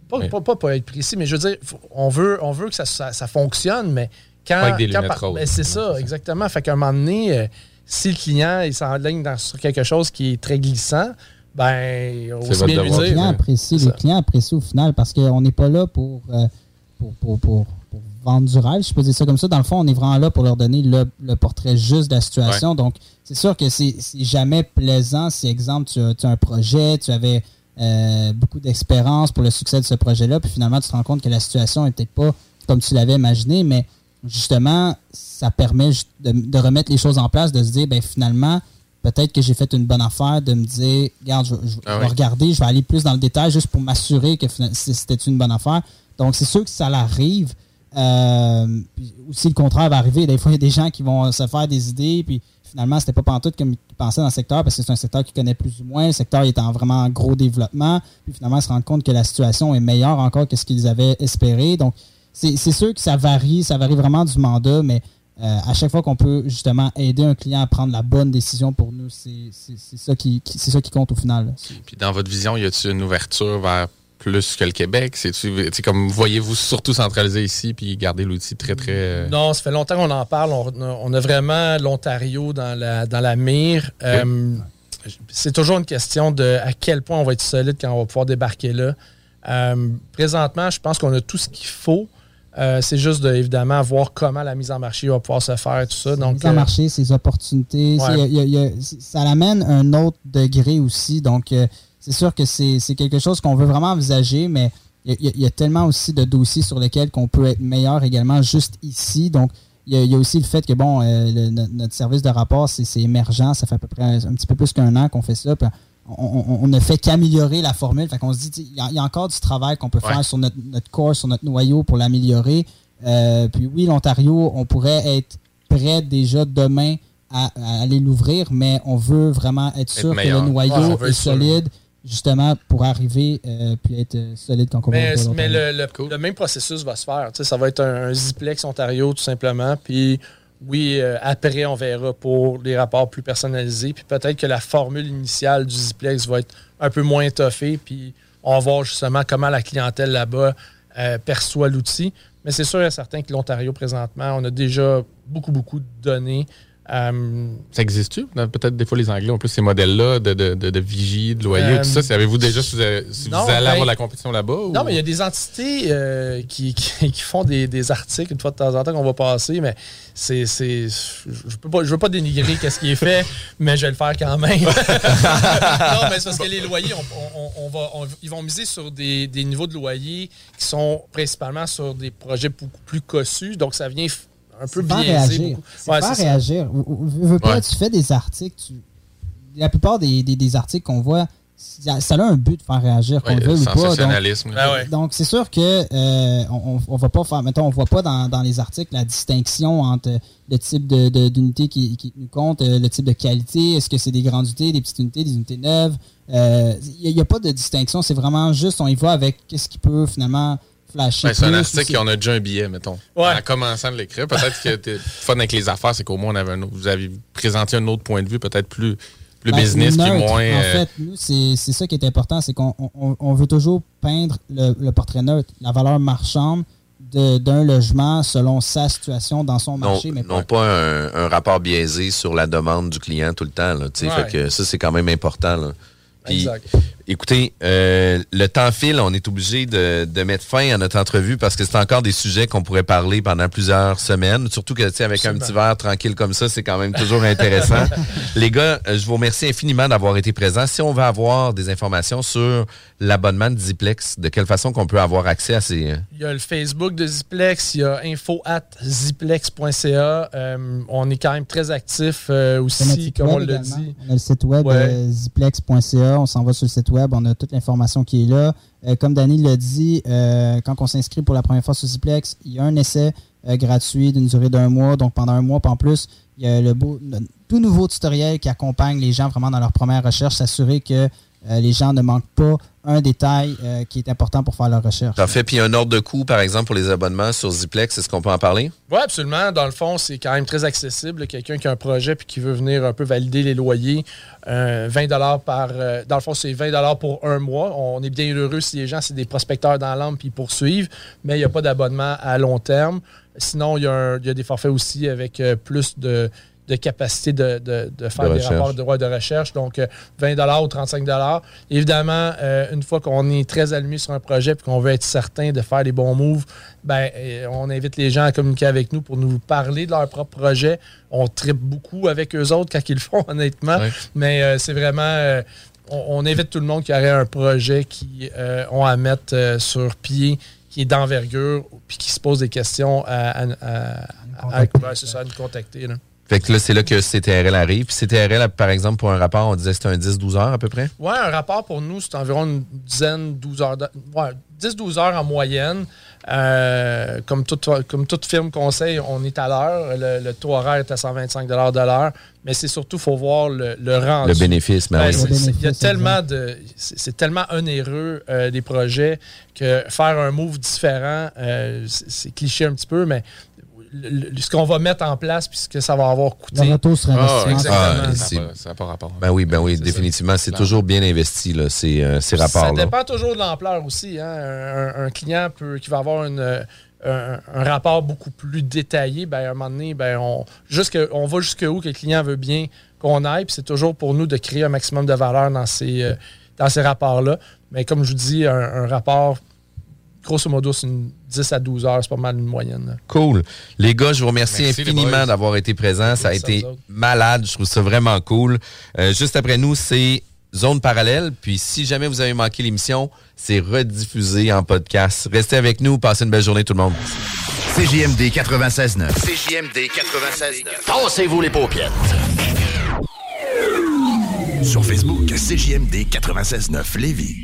Pas, pas, pas, pas être précis, mais je veux dire, on veut, on veut que ça, ça, ça fonctionne, mais quand. Pas avec des quand ben, c'est ça, exactement. Fait qu'à un moment donné, si le client il s'enligne sur quelque chose qui est très glissant, ben, se bien lui votre les dire. clients euh, apprécient, les clients apprécient au final parce qu'on n'est pas là pour, euh, pour, pour, pour- pour vendre du rêve, si je peux dire ça comme ça. Dans le fond, on est vraiment là pour leur donner le, le portrait juste de la situation. Ouais. Donc, c'est sûr que c'est jamais plaisant si, exemple, tu as, tu as un projet, tu avais euh, beaucoup d'expérience pour le succès de ce projet-là, puis finalement, tu te rends compte que la situation n'est peut-être pas comme tu l'avais imaginé, mais justement, ça permet de, de remettre les choses en place, de se dire, ben finalement, peut-être que j'ai fait une bonne affaire, de me dire, regarde, je, je- Ah je vais regarder, je vais aller plus dans le détail juste pour m'assurer que c'était une bonne affaire. Donc, c'est sûr que ça l'arrive. Euh, aussi, le contraire va arriver. Des fois, il y a des gens qui vont se faire des idées, puis finalement, c'était pas pantoute comme ils pensaient dans le secteur, parce que c'est un secteur qu'ils connaissent plus ou moins. Le secteur est en vraiment gros développement. Puis finalement, ils se rendent compte que la situation est meilleure encore que ce qu'ils avaient espéré. Donc, c'est c'est sûr que ça varie. Ça varie vraiment du mandat, mais euh, à chaque fois qu'on peut justement aider un client à prendre la bonne décision pour nous, c'est c'est- c'est ça, qui, qui- c'est ça qui compte au final. Puis dans votre vision, y a-t-il une ouverture vers plus que le Québec? Sais, comme voyez-vous surtout centraliser ici puis garder l'outil très, très. euh, Non, ça fait longtemps qu'on en parle. On, on a vraiment l'Ontario dans la, dans la mire. Euh, c'est toujours une question de à quel point on va être solide quand on va pouvoir débarquer là. Euh, présentement, je pense qu'on a tout ce qu'il faut. Euh, c'est juste de, évidemment voir comment la mise en marché va pouvoir se faire et tout ça. Donc, mise en euh, marché, ses opportunités. Ouais. c'est- il y a- il y a- ça l'amène un autre degré aussi. Donc, euh, c'est sûr que c'est quelque chose qu'on veut vraiment envisager, mais il y, a- il y a tellement aussi de dossiers sur lesquels qu'on peut être meilleur également juste ici. Donc, il y a, aussi le fait que, bon, euh, le- notre service de rapport, c'est c'est émergent. Ça fait à peu près un, un petit peu plus qu'un an qu'on fait ça. Puis on, ne fait qu'améliorer la formule. Fait qu'on se dit, il y, a- il y a encore du travail qu'on peut Ouais. faire sur notre, notre corps, sur notre noyau pour l'améliorer. Euh, puis oui, l'Ontario, on pourrait être prêt déjà demain à, à aller l'ouvrir, mais on veut vraiment être sûr que le noyau Ouais, est sûr. solide, justement, pour arriver euh, puis être euh, solide quand on va Mais, le, même processus va se faire. Tu sais, ça va être un, un Ziplex Ontario, tout simplement. Puis oui, euh, après, on verra pour les rapports plus personnalisés. Puis peut-être que la formule initiale du Ziplex va être un peu moins étoffée. Puis on va voir justement comment la clientèle là-bas euh, perçoit l'outil. Mais c'est sûr et certain que l'Ontario, présentement, on a déjà beaucoup, beaucoup de données. Euh, Ça existe-tu? Peut-être des fois les Anglais ont plus ces modèles-là de, de, de, de vigie, de loyer, Euh, tout ça. Savez-vous déjà si vous, avez- si non, vous allez ben- avoir la compétition là-bas? ou- Non, mais il y a des entités euh, qui, qui- qui font des, des articles une fois de temps en temps qu'on va passer, mais c'est. Je peux pas, je veux pas dénigrer qu'est-ce qui est fait, mais je vais le faire quand même. non, mais c'est parce que les loyers, on, on- on va, on- ils vont miser sur des, des niveaux de loyer qui sont principalement sur des projets beaucoup plus cossus, donc ça vient un peu réagir. C'est Ouais, réagir. Veux- veux pas, Ouais. Tu fais des articles. tu- La plupart des, des- des articles qu'on voit, ça ça a un but de faire réagir, qu'on Ouais, le veuille ou pas. Donc. Ah ouais. donc, c'est sûr que euh, on, on va pas faire, mettons, on voit pas dans, dans les articles la distinction entre le type de, de- d'unité qui, qui nous compte, euh, le type de qualité, est-ce que c'est des grandes unités, des petites unités, des unités neuves? Euh, Il n'y a, pas de distinction, c'est vraiment juste, on y va avec qu'est-ce qui peut finalement flasher. Ben, c'est un article et on a déjà un billet, mettons. En commençant de l'écrire. Peut-être que t'es fun avec les affaires, c'est qu'au moins on avait un autre- vous avez présenté un autre point de vue, peut-être plus, plus Ben, business, plus neutre. moins. En euh, fait, nous, c'est c'est ça qui est important, c'est qu'on on- on veut toujours peindre le, le portrait neutre, la valeur marchande de- d'un logement selon sa situation dans son Non, marché. mais non pas un, un rapport biaisé sur la demande du client tout le temps. Là. Ouais. fait que ça, c'est quand même important. Là. Puis, Exact. Écoutez, euh, le temps file, on est obligé de, de mettre fin à notre entrevue parce que c'est encore des sujets qu'on pourrait parler pendant plusieurs semaines. Surtout que, tu sais, avec un petit verre tranquille comme ça, c'est quand même toujours intéressant. Les gars, euh, je vous remercie infiniment d'avoir été présents. Si on veut avoir des informations sur l'abonnement de Ziplex, de quelle façon qu'on peut avoir accès à ces... euh, Il y a le Facebook de Ziplex, il y a info at ziplex.ca. Euh, on est quand même très actif euh, aussi, comme on également. dit. On a le site web Ouais. ziplex.ca. On s'en va sur le site web. On a toute l'information qui est là. Euh, comme Danny l'a dit, euh, quand on s'inscrit pour la première fois sur Ziplex, il y a un essai euh, gratuit d'une durée d'un mois. Donc pendant un mois, puis en plus, il y a le le tout nouveau tutoriel qui accompagne les gens vraiment dans leur première recherche, s'assurer que les gens ne manquent pas un détail euh, qui est important pour faire leur recherche. Parfait. Puis un ordre de coût, par exemple, pour les abonnements sur Ziplex, est-ce qu'on peut en parler? Oui, absolument. Dans le fond, c'est quand même très accessible. Quelqu'un qui a un projet puis qui veut venir un peu valider les loyers, euh, 20 par. euh, dans le fond, c'est 20 pour un mois. On est bien heureux si les gens, c'est des prospecteurs dans l'âme puis ils poursuivent, mais il n'y a pas d'abonnement à long terme. Sinon, il y, a un- il y a des forfaits aussi avec euh, plus de, de capacité de, de- de faire De des rapports de droits de recherche. Donc, euh, 20 ou 35 Évidemment, euh, une fois qu'on est très allumé sur un projet et qu'on veut être certain de faire les bons moves, ben, euh, on invite les gens à communiquer avec nous pour nous parler de leur propre projet. On tripe beaucoup avec eux autres quand ils le font, honnêtement. Mais euh, c'est vraiment... euh, on, on invite tout le monde qui aurait un projet qui euh, ont à mettre euh, sur pied, qui est d'envergure, puis qui se pose des questions à, à- à- nous contacter. là. Fait que là, c'est là que CTRL arrive. Puis CTRL, par exemple, pour un rapport, on disait que c'était un 10-12 heures à peu près? Ouais, un rapport pour nous, c'est environ une dizaine, 12 heures. de- ouais, 10-12 heures en moyenne. Euh, comme, toute, comme toute firme conseil, on est à l'heure. Le, le taux horaire est à 125 de l'heure. Mais c'est surtout, il faut voir le, le rendu. Le bénéfice, ben Ben, oui. Il y a tellement de. C'est tellement onéreux euh, des projets que faire un move différent, euh, c'est c'est cliché un petit peu, mais le- ce qu'on va mettre en place puis ce que ça va avoir coûté. Le retour sur investissement. exactement. Ah, Ça c'est- n'a pas- rapport. Ben oui, ben oui, définitivement. C'est toujours bien investi, là, ces, euh, ces Ça dépend toujours de l'ampleur aussi. hein. Un, un client peut, qui va avoir une, euh, un, un rapport beaucoup plus détaillé, ben, à un moment donné, ben, on, jusque, on va jusqu'où que le client veut bien qu'on aille. Puis c'est toujours pour nous de créer un maximum de valeur dans ces, euh, dans ces rapports-là. Mais comme je vous dis, un, un rapport, grosso modo, c'est une 10 à 12 heures, c'est pas mal une moyenne. là. Cool. Les gars, je vous remercie Merci, infiniment d'avoir été présents. Ça a été malade. Je trouve ça vraiment cool. Euh, juste après nous, c'est Zone Parallèle. Puis si jamais vous avez manqué l'émission, c'est rediffusé en podcast. Restez avec nous. Passez une belle journée, tout le monde. CJMD 96.9. CJMD 96.9. Tassez-vous les paupières. Sur Facebook, CJMD 96.9 Lévis.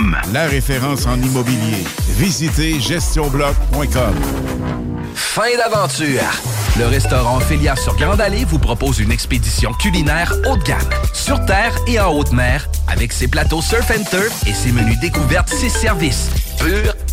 la référence en immobilier. Visitez gestionbloc.com. Fin d'aventure! Le restaurant Ophélia sur Grande Allée vous propose une expédition culinaire haut de gamme, sur terre et en haute mer, avec ses plateaux surf and turf et ses menus découvertes, ses services. Pur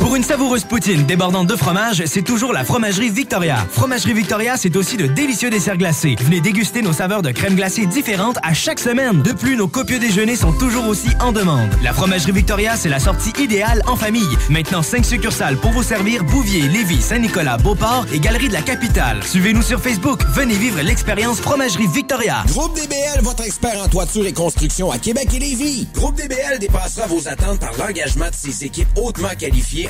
Pour une savoureuse poutine débordante de fromage, c'est toujours la Fromagerie Victoria. Fromagerie Victoria, c'est aussi de délicieux desserts glacés. Venez déguster nos saveurs de crème glacée différentes à chaque semaine. De plus, nos copieux déjeuners sont toujours aussi en demande. La Fromagerie Victoria, c'est la sortie idéale en famille. Maintenant, 5 succursales pour vous servir Bouvier, Lévis, Saint-Nicolas, Beauport et Galerie de la Capitale. Suivez-nous sur Facebook. Venez vivre l'expérience Fromagerie Victoria. Groupe DBL, votre expert en toiture et construction à Québec et Lévis. Groupe DBL dépassera vos attentes par l'engagement de ses équipes hautement qualifiées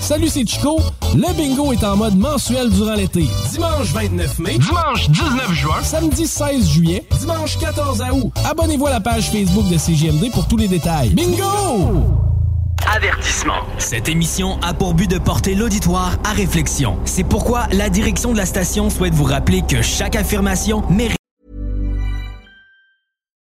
Salut, c'est Chico. Le bingo est en mode mensuel durant l'été. Dimanche 29 mai, dimanche 19 juin, samedi 16 juillet, dimanche 14 août. Abonnez-vous à la page Facebook de CGMD pour tous les détails. Bingo! Avertissement. Cette émission a pour but de porter l'auditoire à réflexion. C'est pourquoi la direction de la station souhaite vous rappeler que chaque affirmation mérite